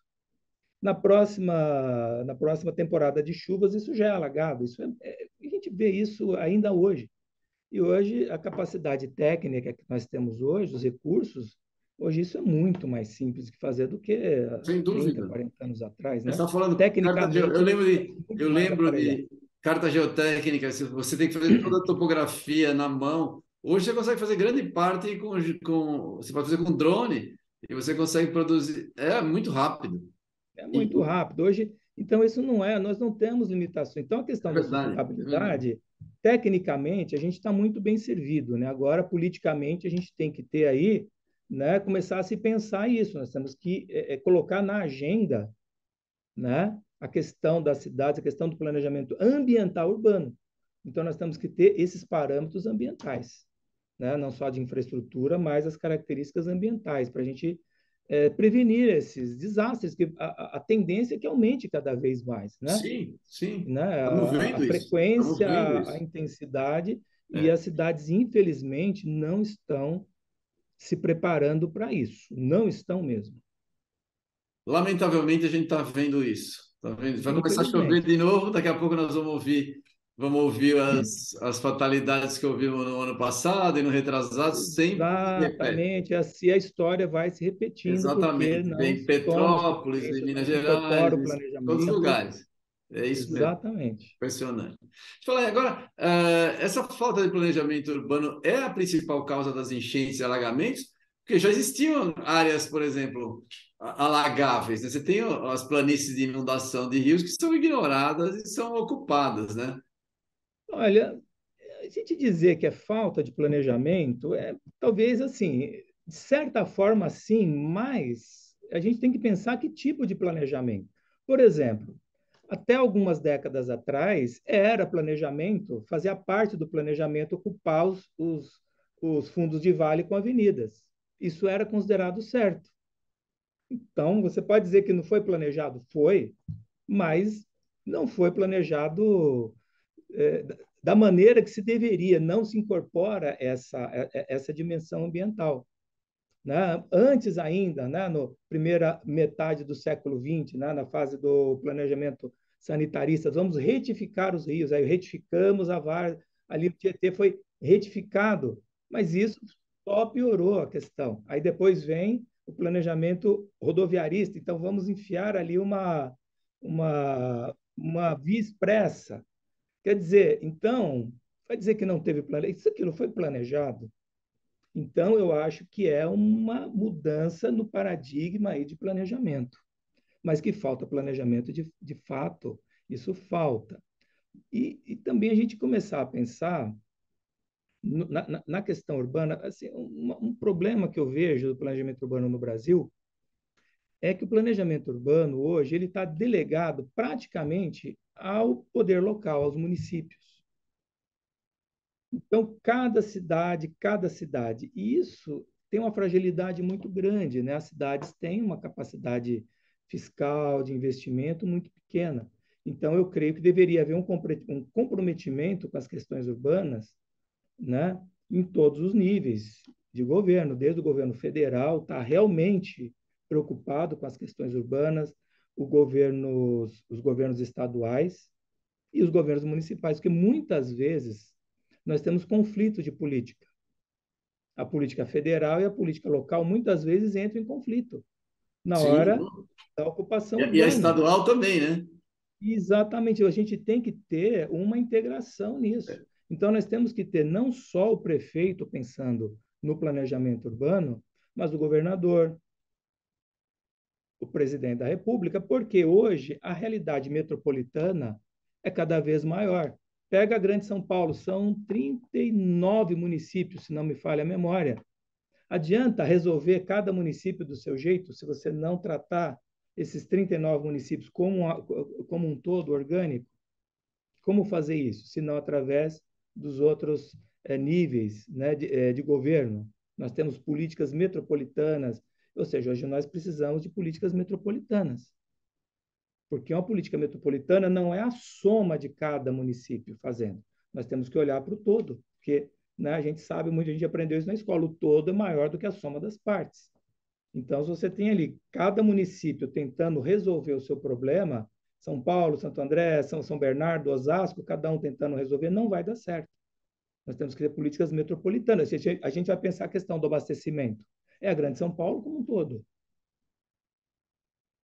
na próxima, na próxima temporada de chuvas, isso já é alagado. Isso é, é, a gente vê isso ainda hoje. E hoje, a capacidade técnica que nós temos hoje, os recursos, hoje isso é muito mais simples de fazer do que Sem 30, 40 anos atrás. Né? Você está falando Tecnicamente, eu lembro de, eu lembro de carta geotécnica, você tem que fazer toda a topografia na mão. Hoje você consegue fazer grande parte com, com você pode fazer com drone e você consegue produzir. É muito rápido. É muito rápido. Hoje, então, isso não é, nós não temos limitações. Então, a questão é verdade, da sustentabilidade, é tecnicamente, a gente está muito bem servido. Né? Agora, politicamente, a gente tem que ter aí, né, começar a se pensar isso. Nós temos que é, é, colocar na agenda né, a questão das cidades, a questão do planejamento ambiental urbano. Então, nós temos que ter esses parâmetros ambientais, né? não só de infraestrutura, mas as características ambientais, para a gente é, prevenir esses desastres, que a, a, tendência é que aumente cada vez mais, né? Sim, sim. Né? A, a frequência, a intensidade, é. e as cidades, infelizmente, não estão se preparando para isso, não estão mesmo. Lamentavelmente, a gente está vendo isso. Tá vendo? Vai começar a chover de novo, daqui a pouco nós vamos ouvir Vamos ouvir as, as fatalidades que ouvimos no ano passado e no retrasado, sempre. Exatamente, assim a história vai se repetindo. Exatamente. Em Petrópolis, em Minas Gerais, em todos os lugares. É isso mesmo. Exatamente. Impressionante. Deixa eu falar agora, uh, essa falta de planejamento urbano é a principal causa das enchentes e alagamentos? Porque já existiam áreas, por exemplo, alagáveis. Né? Você tem as planícies de inundação de rios que são ignoradas e são ocupadas, né? Olha, a gente dizer que é falta de planejamento é talvez assim, de certa forma sim, mas a gente tem que pensar que tipo de planejamento. Por exemplo, até algumas décadas atrás, era planejamento, fazia parte do planejamento ocupar os, os, os fundos de vale com avenidas. Isso era considerado certo. Então, você pode dizer que não foi planejado? Foi, mas não foi planejado é, da maneira que se deveria, não se incorpora essa, é, é, essa dimensão ambiental. Né? Antes ainda, né, na primeira metade do século XX, né, na fase do planejamento sanitarista, vamos retificar os rios, aí retificamos a VAR, ali o Tietê foi retificado, mas isso só piorou a questão. Aí depois vem o planejamento rodoviarista, então vamos enfiar ali uma, uma, uma via expressa. Quer dizer, então, vai dizer que não teve planejamento? Isso aqui não foi planejado. Então, eu acho que é uma mudança no paradigma aí de planejamento. Mas que falta planejamento de, de fato, isso falta. E, e também a gente começar a pensar na, na, questão urbana, assim, um, um, problema que eu vejo do planejamento urbano no Brasil é que o planejamento urbano hoje ele está delegado praticamente ao poder local, aos municípios. Então, cada cidade, cada cidade, e isso tem uma fragilidade muito grande, né? As cidades têm uma capacidade fiscal de investimento muito pequena. Então, eu creio que deveria haver um comprometimento com as questões urbanas né, em todos os níveis de governo, desde o governo federal, está realmente preocupado com as questões urbanas, os governos estaduais e os governos municipais, porque muitas vezes nós temos conflito de política. A política federal e a política local muitas vezes entram em conflito na Sim. hora da ocupação. E, e a estadual também, né? Exatamente. A gente tem que ter uma integração nisso. É. Então, nós temos que ter não só o prefeito pensando no planejamento urbano, mas o governador, o presidente da República, porque hoje a realidade metropolitana é cada vez maior. Pega a Grande São Paulo, são 39 municípios, se não me falha a memória. Adianta resolver cada município do seu jeito se você não tratar esses 39 municípios como, como um todo orgânico? Como fazer isso? Se não através dos outros é, níveis né, de, é, de governo. Nós temos políticas metropolitanas, ou seja, hoje nós precisamos de políticas metropolitanas. Porque uma política metropolitana não é a soma de cada município fazendo. Nós temos que olhar para o todo, porque né, a gente sabe, muita gente aprendeu isso na escola, o todo é maior do que a soma das partes. Então, se você tem ali cada município tentando resolver o seu problema, são Paulo, Santo André, São, São Bernardo, Osasco, cada um tentando resolver, não vai dar certo. Nós temos que ter políticas metropolitanas. A gente, vai pensar a questão do abastecimento. É a Grande São Paulo como um todo.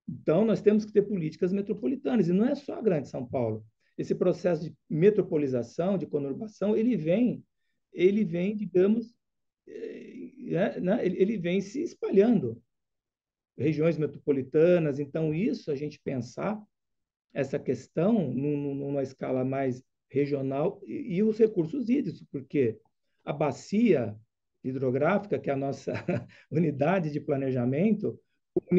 Então, nós temos que ter políticas metropolitanas, e não é só a Grande São Paulo. Esse processo de metropolização, de conurbação, ele vem, ele vem, digamos, é, né, ele vem se espalhando. Regiões metropolitanas, então isso a gente pensar essa questão numa escala mais regional e, e os recursos hídricos, porque a bacia hidrográfica, que é a nossa unidade de planejamento,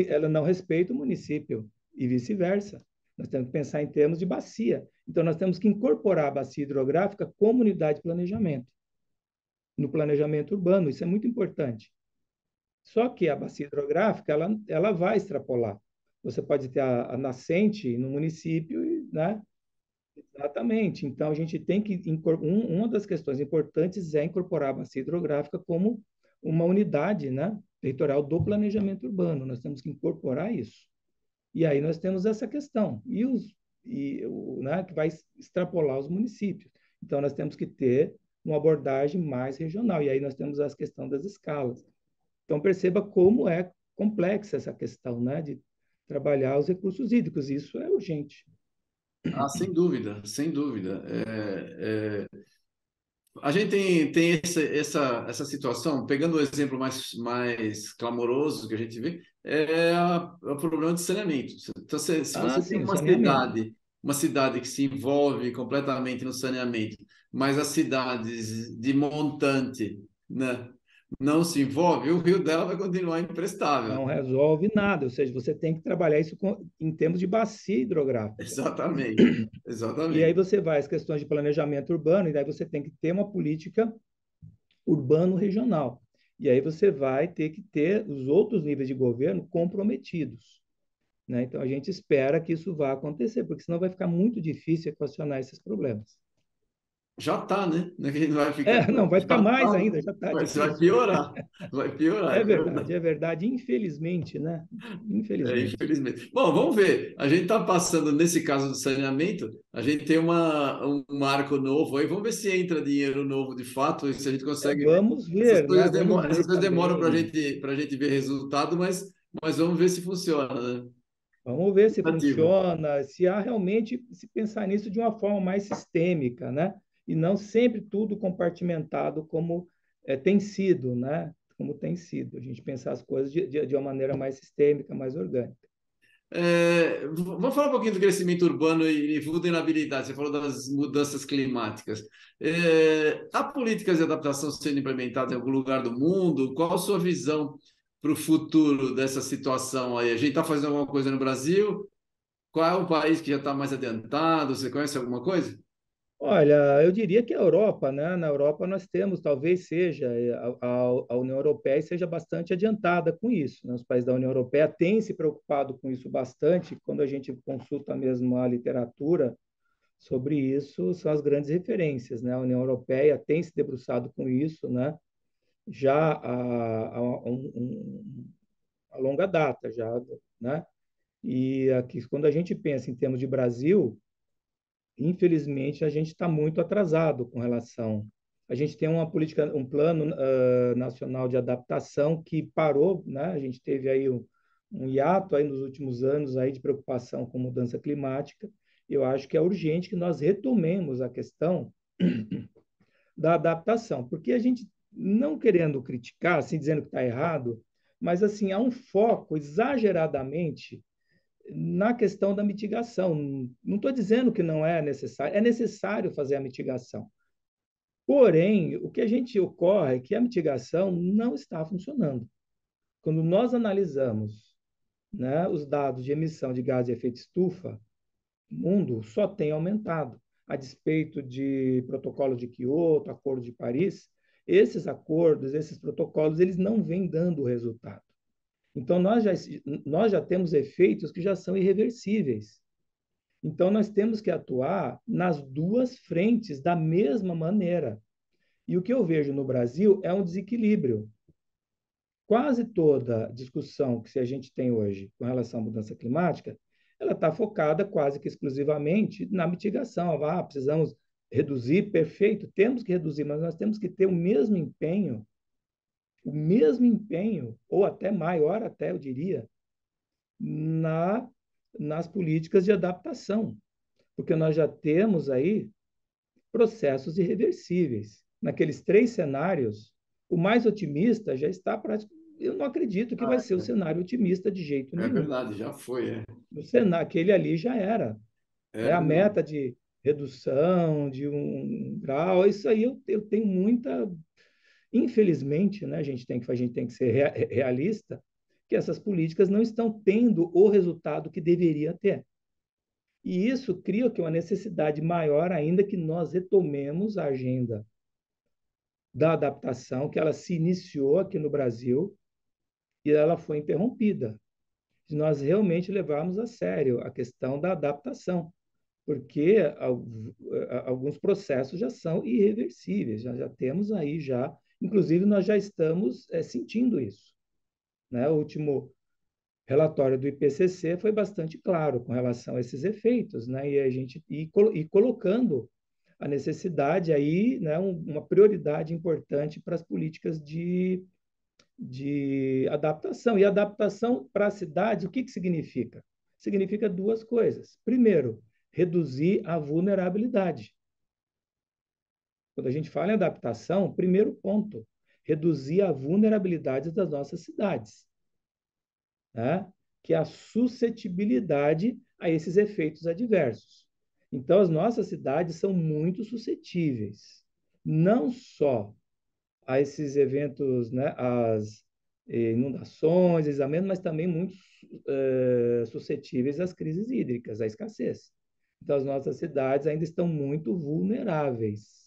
ela não respeita o município e vice-versa. Nós temos que pensar em termos de bacia. Então, nós temos que incorporar a bacia hidrográfica como unidade de planejamento, no planejamento urbano. Isso é muito importante. Só que a bacia hidrográfica ela, ela vai extrapolar você pode ter a, a nascente no município, né? Exatamente. Então, a gente tem que. Um, uma das questões importantes é incorporar a bacia hidrográfica como uma unidade né, territorial do planejamento urbano. Nós temos que incorporar isso. E aí nós temos essa questão. E os, e, o, né, que vai extrapolar os municípios. Então, nós temos que ter uma abordagem mais regional. E aí nós temos a questão das escalas. Então, perceba como é complexa essa questão né, de trabalhar os recursos hídricos. Isso é urgente. Ah, sem dúvida, sem dúvida. É, é... A gente tem, tem essa, essa, essa situação, pegando o exemplo mais, mais clamoroso que a gente vê, é, o problema de saneamento. Então, se, se ah, você sim, tem uma cidade, uma cidade que se envolve completamente no saneamento, mas as cidades de montante, né, não se envolve, o rio dela vai continuar imprestável. Não resolve nada, ou seja, você tem que trabalhar isso com, em termos de bacia hidrográfica. Exatamente, exatamente. E aí você vai às questões de planejamento urbano, e daí você tem que ter uma política urbano-regional. E aí você vai ter que ter os outros níveis de governo comprometidos. Né? Então, a gente espera que isso vá acontecer, porque senão vai ficar muito difícil equacionar esses problemas. Já está, né? Vai ficar, é, não, vai ficar mais tá, ainda, já está. Vai, vai piorar, vai piorar. É, é verdade, é verdade, infelizmente, né? Infelizmente. É, infelizmente. Bom, vamos ver. A gente está passando, nesse caso do saneamento, a gente tem uma, um marco novo aí, vamos ver se entra dinheiro novo de fato, e se a gente consegue. É, vamos ver. Essas coisas, né? demoram, essas coisas demoram para gente, a gente ver resultado, mas, mas vamos ver se funciona, né? Vamos ver se funciona, se há realmente se pensar nisso de uma forma mais sistêmica, né? E não sempre tudo compartimentado como é, tem sido, né? Como tem sido. A gente pensar as coisas de, de, de uma maneira mais sistêmica, mais orgânica. É, vamos falar um pouquinho do crescimento urbano e vulnerabilidade. Você falou das mudanças climáticas. É, há políticas de adaptação sendo implementadas em algum lugar do mundo? Qual a sua visão para o futuro dessa situação aí? A gente está fazendo alguma coisa no Brasil? Qual é o país que já está mais adiantado? Você conhece alguma coisa? Olha, eu diria que a Europa, né? Na Europa nós temos, talvez seja, a, a, União Europeia seja bastante adiantada com isso. Né? Os países da União Europeia têm se preocupado com isso bastante. Quando a gente consulta mesmo a literatura sobre isso, são as grandes referências, né? A União Europeia tem se debruçado com isso, né? já há, há um, um, a longa data, já, né? E aqui, quando a gente pensa em termos de Brasil, infelizmente a gente está muito atrasado com relação. A gente tem uma política, um plano uh, nacional de adaptação que parou, né? A gente teve aí um, um hiato aí nos últimos anos aí de preocupação com mudança climática. Eu acho que é urgente que nós retomemos a questão da adaptação, porque a gente não querendo criticar, assim, dizendo que está errado, mas assim há um foco exageradamente na questão da mitigação. Não estou dizendo que não é necessário, é necessário fazer a mitigação. Porém, o que a gente ocorre é que a mitigação não está funcionando. Quando nós analisamos né, os dados de emissão de gás de efeito estufa, o mundo só tem aumentado. A despeito de protocolo de Kyoto, Acordo de Paris, esses acordos, esses protocolos, eles não vêm dando resultado. Então, nós já, nós já temos efeitos que já são irreversíveis. Então, nós temos que atuar nas duas frentes da mesma maneira. E o que eu vejo no Brasil é um desequilíbrio. Quase toda discussão que a gente tem hoje com relação à mudança climática, ela está focada quase que exclusivamente na mitigação. Ah, precisamos reduzir, perfeito, temos que reduzir, mas nós temos que ter o mesmo empenho, o mesmo empenho, ou até maior, até eu diria, na, nas políticas de adaptação, porque nós já temos aí processos irreversíveis. Naqueles três cenários, o mais otimista já está praticamente. Eu não acredito que ah, vai ser o é. cenário otimista de jeito é nenhum. É verdade, já foi. É. O cenário, aquele ali já era. É, é a meta de redução de um grau, isso aí eu, eu tenho muita. Infelizmente, né, a, gente tem que, a gente tem que ser realista, que essas políticas não estão tendo o resultado que deveria ter. E isso cria que uma necessidade maior ainda que nós retomemos a agenda da adaptação, que ela se iniciou aqui no Brasil e ela foi interrompida. De nós realmente levarmos a sério a questão da adaptação porque alguns processos já são irreversíveis, já, já temos aí já, inclusive nós já estamos é, sentindo isso. Né? O último relatório do IPCC foi bastante claro com relação a esses efeitos, né? e a gente e, e colocando a necessidade aí, né, uma prioridade importante para as políticas de, de adaptação. E adaptação para a cidade, o que, que significa? Significa duas coisas. Primeiro, reduzir a vulnerabilidade. Quando a gente fala em adaptação, primeiro ponto, reduzir a vulnerabilidade das nossas cidades, né? que é a suscetibilidade a esses efeitos adversos. Então, as nossas cidades são muito suscetíveis, não só a esses eventos, né, as inundações, examentos, mas também muito uh, suscetíveis às crises hídricas, à escassez das nossas cidades ainda estão muito vulneráveis.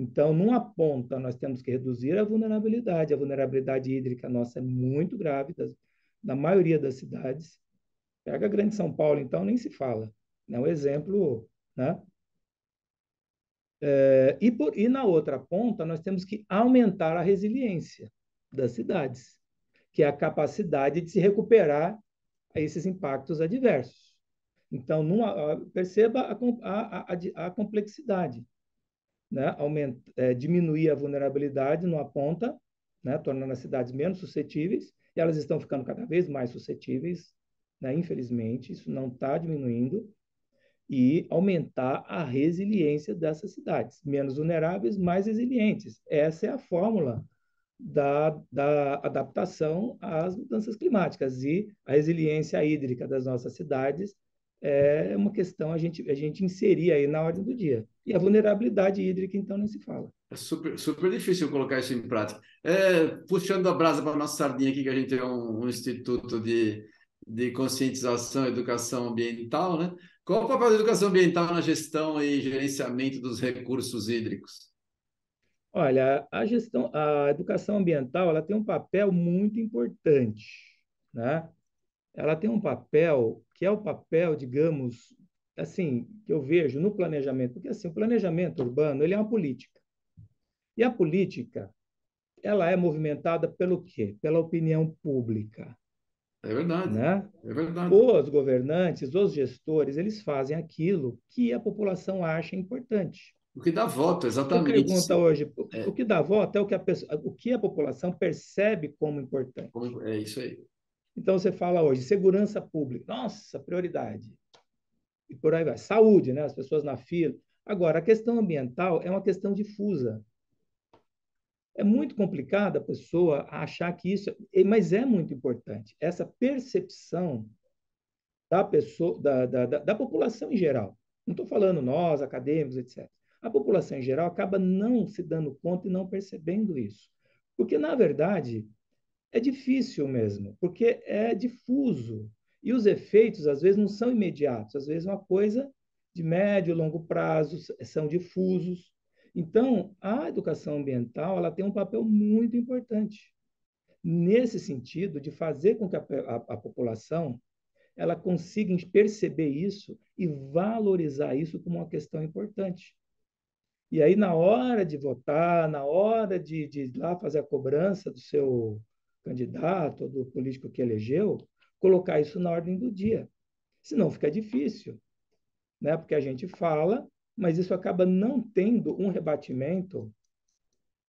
Então, numa ponta, nós temos que reduzir a vulnerabilidade. A vulnerabilidade hídrica nossa é muito grave, das, na maioria das cidades. Pega a Grande São Paulo, então, nem se fala. É um exemplo, né? É, e, por, e na outra ponta, nós temos que aumentar a resiliência das cidades, que é a capacidade de se recuperar a esses impactos adversos. Então, numa, perceba a, a, a, a complexidade. Né? Aumenta, é, diminuir a vulnerabilidade numa ponta, né? tornando as cidades menos suscetíveis, e elas estão ficando cada vez mais suscetíveis né? infelizmente, isso não está diminuindo, e aumentar a resiliência dessas cidades, menos vulneráveis, mais resilientes. Essa é a fórmula da, da adaptação às mudanças climáticas e a resiliência hídrica das nossas cidades é uma questão a gente, a gente inserir aí na ordem do dia. E a vulnerabilidade hídrica, então, nem se fala. É super, super difícil colocar isso em prática. É, puxando a brasa para a nossa sardinha aqui, que a gente tem um, um instituto de, de conscientização e educação ambiental, né? Qual o papel da educação ambiental na gestão e gerenciamento dos recursos hídricos? Olha, a gestão, a educação ambiental, ela tem um papel muito importante, né? ela tem um papel que é o papel, digamos, assim, que eu vejo no planejamento, porque assim, o planejamento urbano, ele é uma política. E a política, ela é movimentada pelo quê? Pela opinião pública. É verdade. Né? É verdade. Os governantes, os gestores, eles fazem aquilo que a população acha importante. O que dá voto, exatamente. A pergunta hoje, é. o que dá voto é o que a, pessoa, o que a população percebe como importante. É isso aí. Então você fala hoje, segurança pública, nossa, prioridade. E por aí vai. Saúde, né? As pessoas na fila. Agora, a questão ambiental é uma questão difusa. É muito complicado a pessoa achar que isso, mas é muito importante. Essa percepção da pessoa, da, da, da, da população em geral. Não estou falando nós, acadêmicos, etc. A população em geral acaba não se dando conta e não percebendo isso. Porque, na verdade, é difícil mesmo, porque é difuso. E os efeitos, às vezes, não são imediatos, às vezes, é uma coisa de médio longo prazo, são difusos. Então, a educação ambiental ela tem um papel muito importante nesse sentido de fazer com que a, a, a população ela consiga perceber isso e valorizar isso como uma questão importante. E aí, na hora de votar, na hora de, de ir lá fazer a cobrança do seu candidato do político que elegeu, colocar isso na ordem do dia. Senão fica difícil, né? porque a gente fala, mas isso acaba não tendo um rebatimento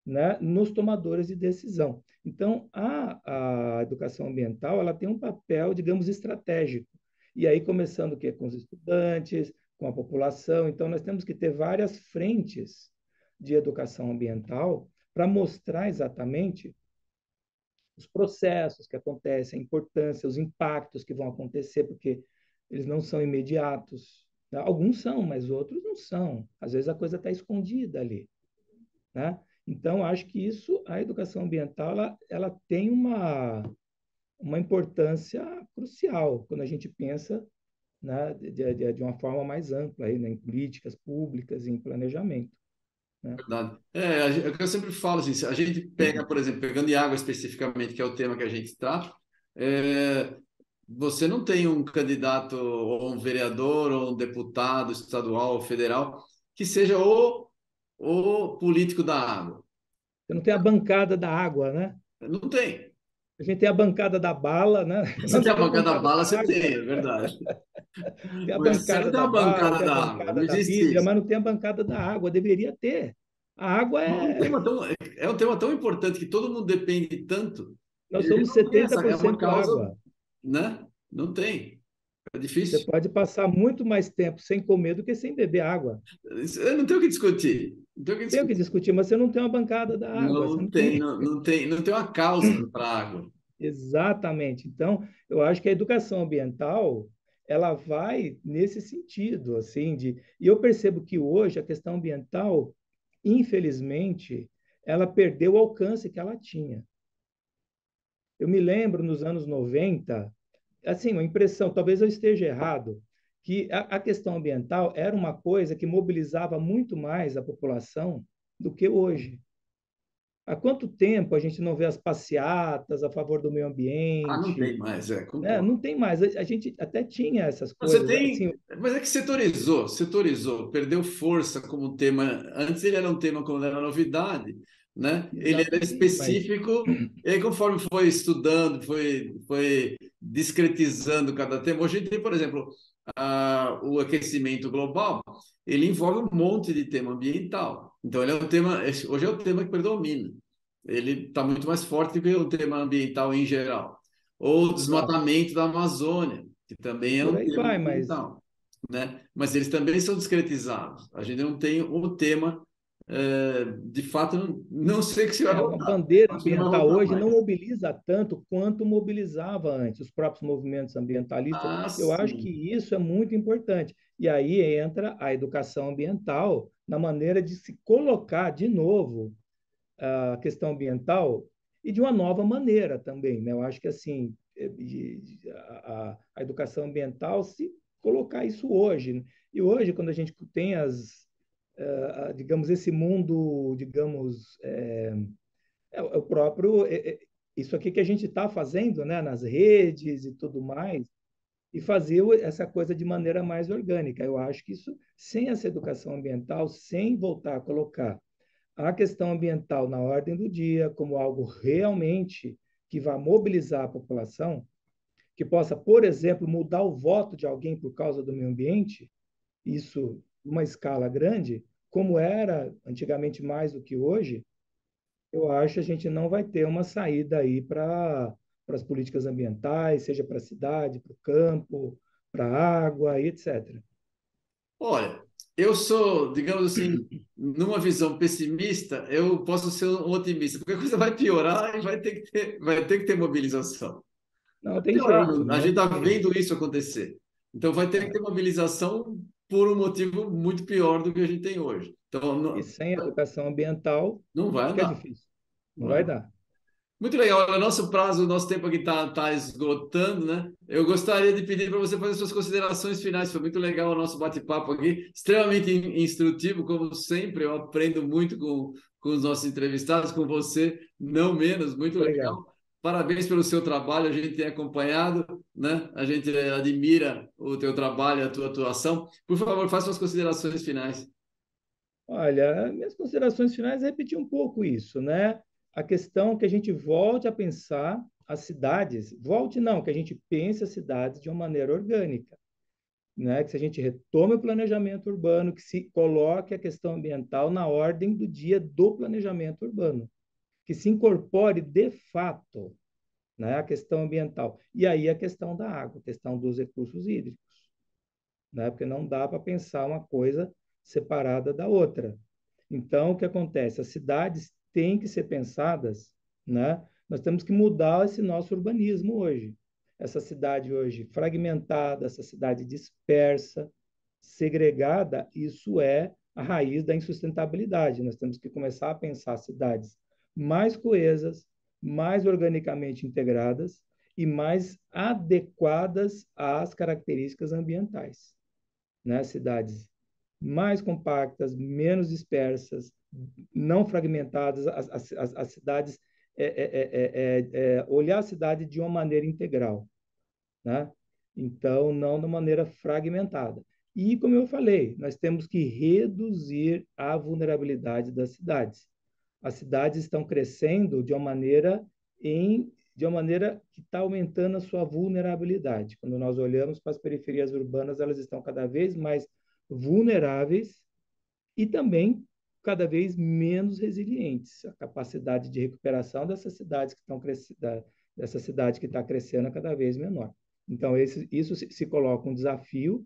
né, nos tomadores de decisão. Então, a, a educação ambiental ela tem um papel, digamos, estratégico. E aí, começando o quê? com os estudantes, com a população. Então, nós temos que ter várias frentes de educação ambiental para mostrar exatamente os processos que acontecem, a importância, os impactos que vão acontecer, porque eles não são imediatos. Alguns são, mas outros não são. Às vezes a coisa está escondida ali. Né? Então, acho que isso, a educação ambiental, ela, ela tem uma, uma importância crucial quando a gente pensa né, de, de, de uma forma mais ampla aí, né, em políticas públicas, em planejamento. Né? Verdade. É, é o que eu sempre falo, assim, a gente pega, por exemplo, pegando de água especificamente, que é o tema que a gente está, é, você não tem um candidato, ou um vereador, ou um deputado estadual ou federal, que seja o, o político da água. Você não tem a bancada da água, né? Não tem. A gente tem a bancada da bala, né? Você tem a bancada da bala, você tem, é verdade. Tem a bancada da, bancada da, água, não existe mas não tem a bancada da água, deveria ter. A água é... É um, tema tão, é um tema tão importante que todo mundo depende tanto. Nós somos 70% é causa, água. Né? Não tem. É difícil. Você pode passar muito mais tempo sem comer do que sem beber água. Eu não tenho o que discutir. Não tenho o que discutir. Tem o que discutir, mas você não tem uma bancada da água. Não, não tem, tem, Não, não, tem, não tem uma causa para a água. Exatamente. Então, eu acho que a educação ambiental ela vai nesse sentido, assim, de... E eu percebo que hoje a questão ambiental, infelizmente, ela perdeu o alcance que ela tinha. Eu me lembro nos anos 90, assim, uma impressão, talvez eu esteja errado, que a, a questão ambiental era uma coisa que mobilizava muito mais a população do que hoje. Há quanto tempo a gente não vê as passeatas a favor do meio ambiente? Ah, não tem mais, é. é não tem mais. A gente até tinha essas coisas. Você tem, assim... mas é que setorizou, setorizou, perdeu força como tema. Antes ele era um tema quando era novidade, né? Exatamente, ele era específico, mas... e aí conforme foi estudando, foi, foi discretizando cada tema. Hoje tem, por exemplo, a, o aquecimento global, ele envolve um monte de tema ambiental. Então, ele é um tema, hoje é o tema que predomina. Ele está muito mais forte do que o tema ambiental em geral. Ou o desmatamento da Amazônia. que também é um tema vai, mas ambiental, né? Mas eles também são discretizados. A gente não tem o tema, é, de fato, não, não sei que se vai é, voltar. bandeira Acho não vai ambiental hoje não mais. mobiliza tanto quanto mobilizava antes os próprios movimentos ambientalistas. Ah, Eu acho sim. que isso é muito importante. E aí entra a educação ambiental na maneira de se colocar de novo a questão ambiental e de uma nova maneira também, né? Eu acho que assim de- a, a educação ambiental se colocar isso hoje. né? E hoje, quando a gente tem as, ah, digamos, esse mundo, digamos, é, é é o próprio, é- é isso aqui que a gente está fazendo, né? Nas redes e tudo mais, e fazer essa coisa de maneira mais orgânica. Eu acho que isso, sem essa educação ambiental, sem voltar a colocar a questão ambiental na ordem do dia como algo realmente que vá mobilizar a população, que possa, por exemplo, mudar o voto de alguém por causa do meio ambiente, isso numa escala grande, como era antigamente mais do que hoje, eu acho que a gente não vai ter uma saída aí para as políticas ambientais, seja para a cidade, para o campo, para a água etc. Olha, eu sou, digamos assim, numa visão pessimista, eu posso ser um otimista, porque a coisa vai piorar e vai ter que ter, vai ter que ter mobilização. Não tem jeito, Piorando, a gente está vendo isso acontecer. Então vai ter que ter mobilização por um motivo muito pior do que a gente tem hoje. Então E não, sem educação ambiental, não vai fica andar. difícil. Não Não vai dar. Muito legal. O nosso prazo, o nosso tempo aqui está tá esgotando, né? Eu gostaria de pedir para você fazer suas considerações finais. Foi muito legal o nosso bate-papo aqui, extremamente in- instrutivo, como sempre. Eu aprendo muito com, com os nossos entrevistados, com você, não menos. Muito Obrigado. legal. Parabéns pelo seu trabalho, a gente tem acompanhado, né? A gente admira o teu trabalho, a tua atuação. Por favor, faça suas considerações finais. Olha, minhas considerações finais é repetir um pouco isso, né? A questão que a gente volte a pensar as cidades, volte não, que a gente pense as cidades de uma maneira orgânica, né? Que se a gente retome o planejamento urbano, que se coloque a questão ambiental na ordem do dia do planejamento urbano, que se incorpore de fato, né, a questão ambiental. E aí a questão da água, a questão dos recursos hídricos, né? Porque não dá para pensar uma coisa separada da outra. Então, o que acontece? As cidades têm que ser pensadas, né? Nós temos que mudar esse nosso urbanismo hoje. Essa cidade hoje fragmentada, essa cidade dispersa, segregada, isso é a raiz da insustentabilidade. Nós temos que começar a pensar cidades mais coesas, mais organicamente integradas e mais adequadas às características ambientais. Né? Cidades mais compactas, menos dispersas, não fragmentadas, as, as, as, cidades, é, é, é, olhar a cidade de uma maneira integral, né? Então, não de maneira fragmentada. E, como eu falei, nós temos que reduzir a vulnerabilidade das cidades. As cidades estão crescendo de uma maneira em de uma maneira que está aumentando a sua vulnerabilidade. Quando nós olhamos para as periferias urbanas, elas estão cada vez mais vulneráveis e também cada vez menos resilientes. A capacidade de recuperação dessas cidades que estão dessa cidade que está crescendo é cada vez menor. Então, esse, isso se, se, coloca um desafio,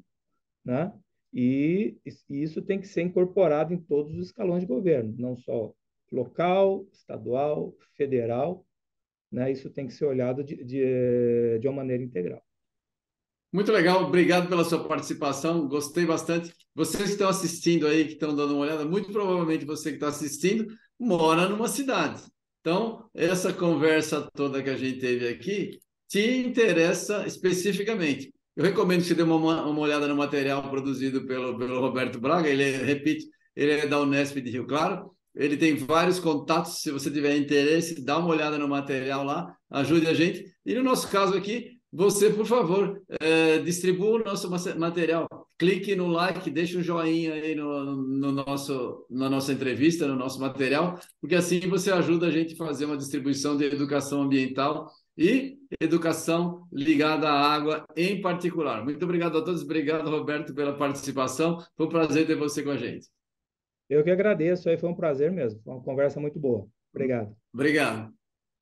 né? E, e isso tem que ser incorporado em todos os escalões de governo, não só local, estadual, federal, né? Isso tem que ser olhado de, de, de uma maneira integral. Muito legal, obrigado pela sua participação, gostei bastante. Vocês que estão assistindo aí, que estão dando uma olhada, muito provavelmente você que está assistindo mora numa cidade. Então, essa conversa toda que a gente teve aqui te interessa especificamente. Eu recomendo que você dê uma, uma olhada no material produzido pelo, pelo Roberto Braga, ele, é, ele é da Unesp de Rio Claro, ele tem vários contatos, se você tiver interesse, dá uma olhada no material lá, ajude a gente. E no nosso caso aqui, você, por favor, é, distribua o nosso material. Clique no like, deixe um joinha aí no, no nosso, na nossa entrevista, no nosso material, porque assim você ajuda a gente a fazer uma distribuição de educação ambiental e educação ligada à água em particular. Muito obrigado a todos, obrigado, Roberto, pela participação. Foi um prazer ter você com a gente. Eu que agradeço, aí foi um prazer mesmo. Foi uma conversa muito boa. Obrigado. Obrigado.